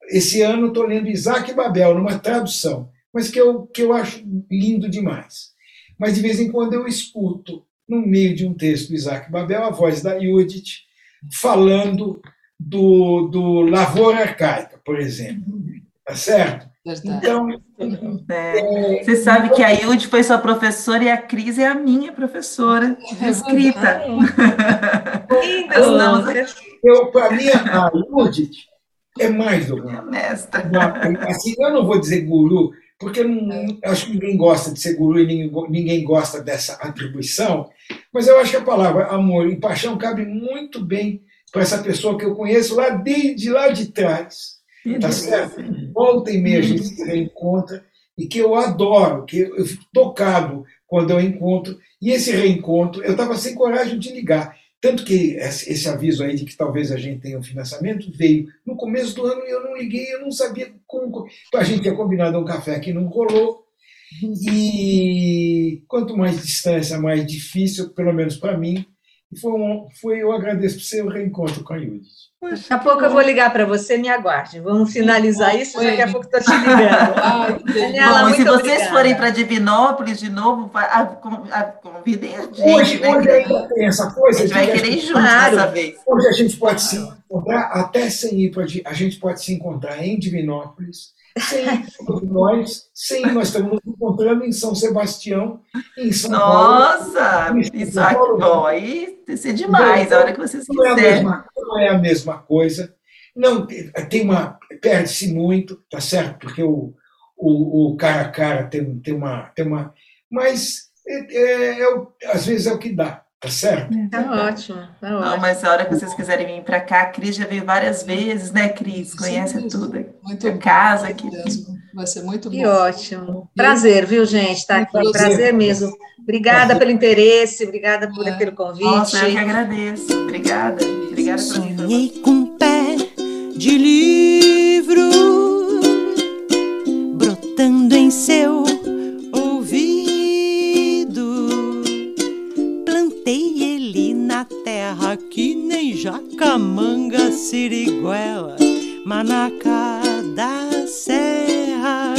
Esse ano estou lendo Isaac Babel, numa tradução, mas que eu, que eu acho lindo demais. Mas de vez em quando eu escuto, no meio de um texto do Isaac Babel, a voz da Judith falando do, do Lavoura Arcaica, por exemplo. Tá certo? Então, é, é, você sabe que a Yudi foi sua professora e a Cris é a minha professora de escrita. eu, para mim, a Yudi é mais do que uma mestra. Assim, eu não vou dizer guru, porque não, acho que ninguém gosta de ser guru e ninguém, ninguém gosta dessa atribuição, Mas eu acho que a palavra amor e paixão cabe muito bem para essa pessoa que eu conheço lá desde lá de trás. Tá certo? Volta e meia a gente se reencontra e que eu adoro, que eu fico tocado quando eu encontro. E esse reencontro, eu estava sem coragem de ligar. Tanto que esse aviso aí de que talvez a gente tenha um financiamento veio no começo do ano e eu não liguei, eu não sabia como. A gente tinha combinado um café que não rolou. E quanto mais distância, mais difícil, pelo menos para mim. Foi, um, foi eu agradeço por seu reencontro com a Yudi. Daqui a pouco eu vou ligar para você, me aguarde. Vamos finalizar isso, daqui a pouco estou te ligando. Daniela, Bom, se vocês obrigada. forem para Divinópolis de novo, convidem a gente. Hoje, né? hoje ainda tem essa coisa. A gente vai querer ir claro. dessa vez. Hoje a gente pode se encontrar, até sem ir para. A gente pode se encontrar em Divinópolis sem nós, sem nós estamos nos encontrando em São Sebastião, em São Nossa, Paulo. Nossa, isso aqui, bom, aí vai ser demais, então, a hora que vocês não quiserem. É mesma, não é a mesma coisa, não tem uma perde-se muito, tá certo? Porque o, o, o, cara a cara tem, tem uma tem uma, mas é, é, é, às vezes é o que dá. Tá certo? Tá ótimo, tá Não, ótimo. mas a hora que vocês quiserem vir para cá, a Cris já veio várias vezes, né, Cris? Conhece Sim, tudo. Muito a casa aqui. Vai ser muito bom. Que ótimo. Prazer, viu, gente? Estar tá aqui. Prazer, prazer mesmo. Obrigada pelo interesse, obrigada por, é. pelo convite. Nossa, eu que agradeço. Obrigada. Obrigada Sonhei com pé de livro brotando em seu Jacamanga, Siriguela, Manacá da Serra.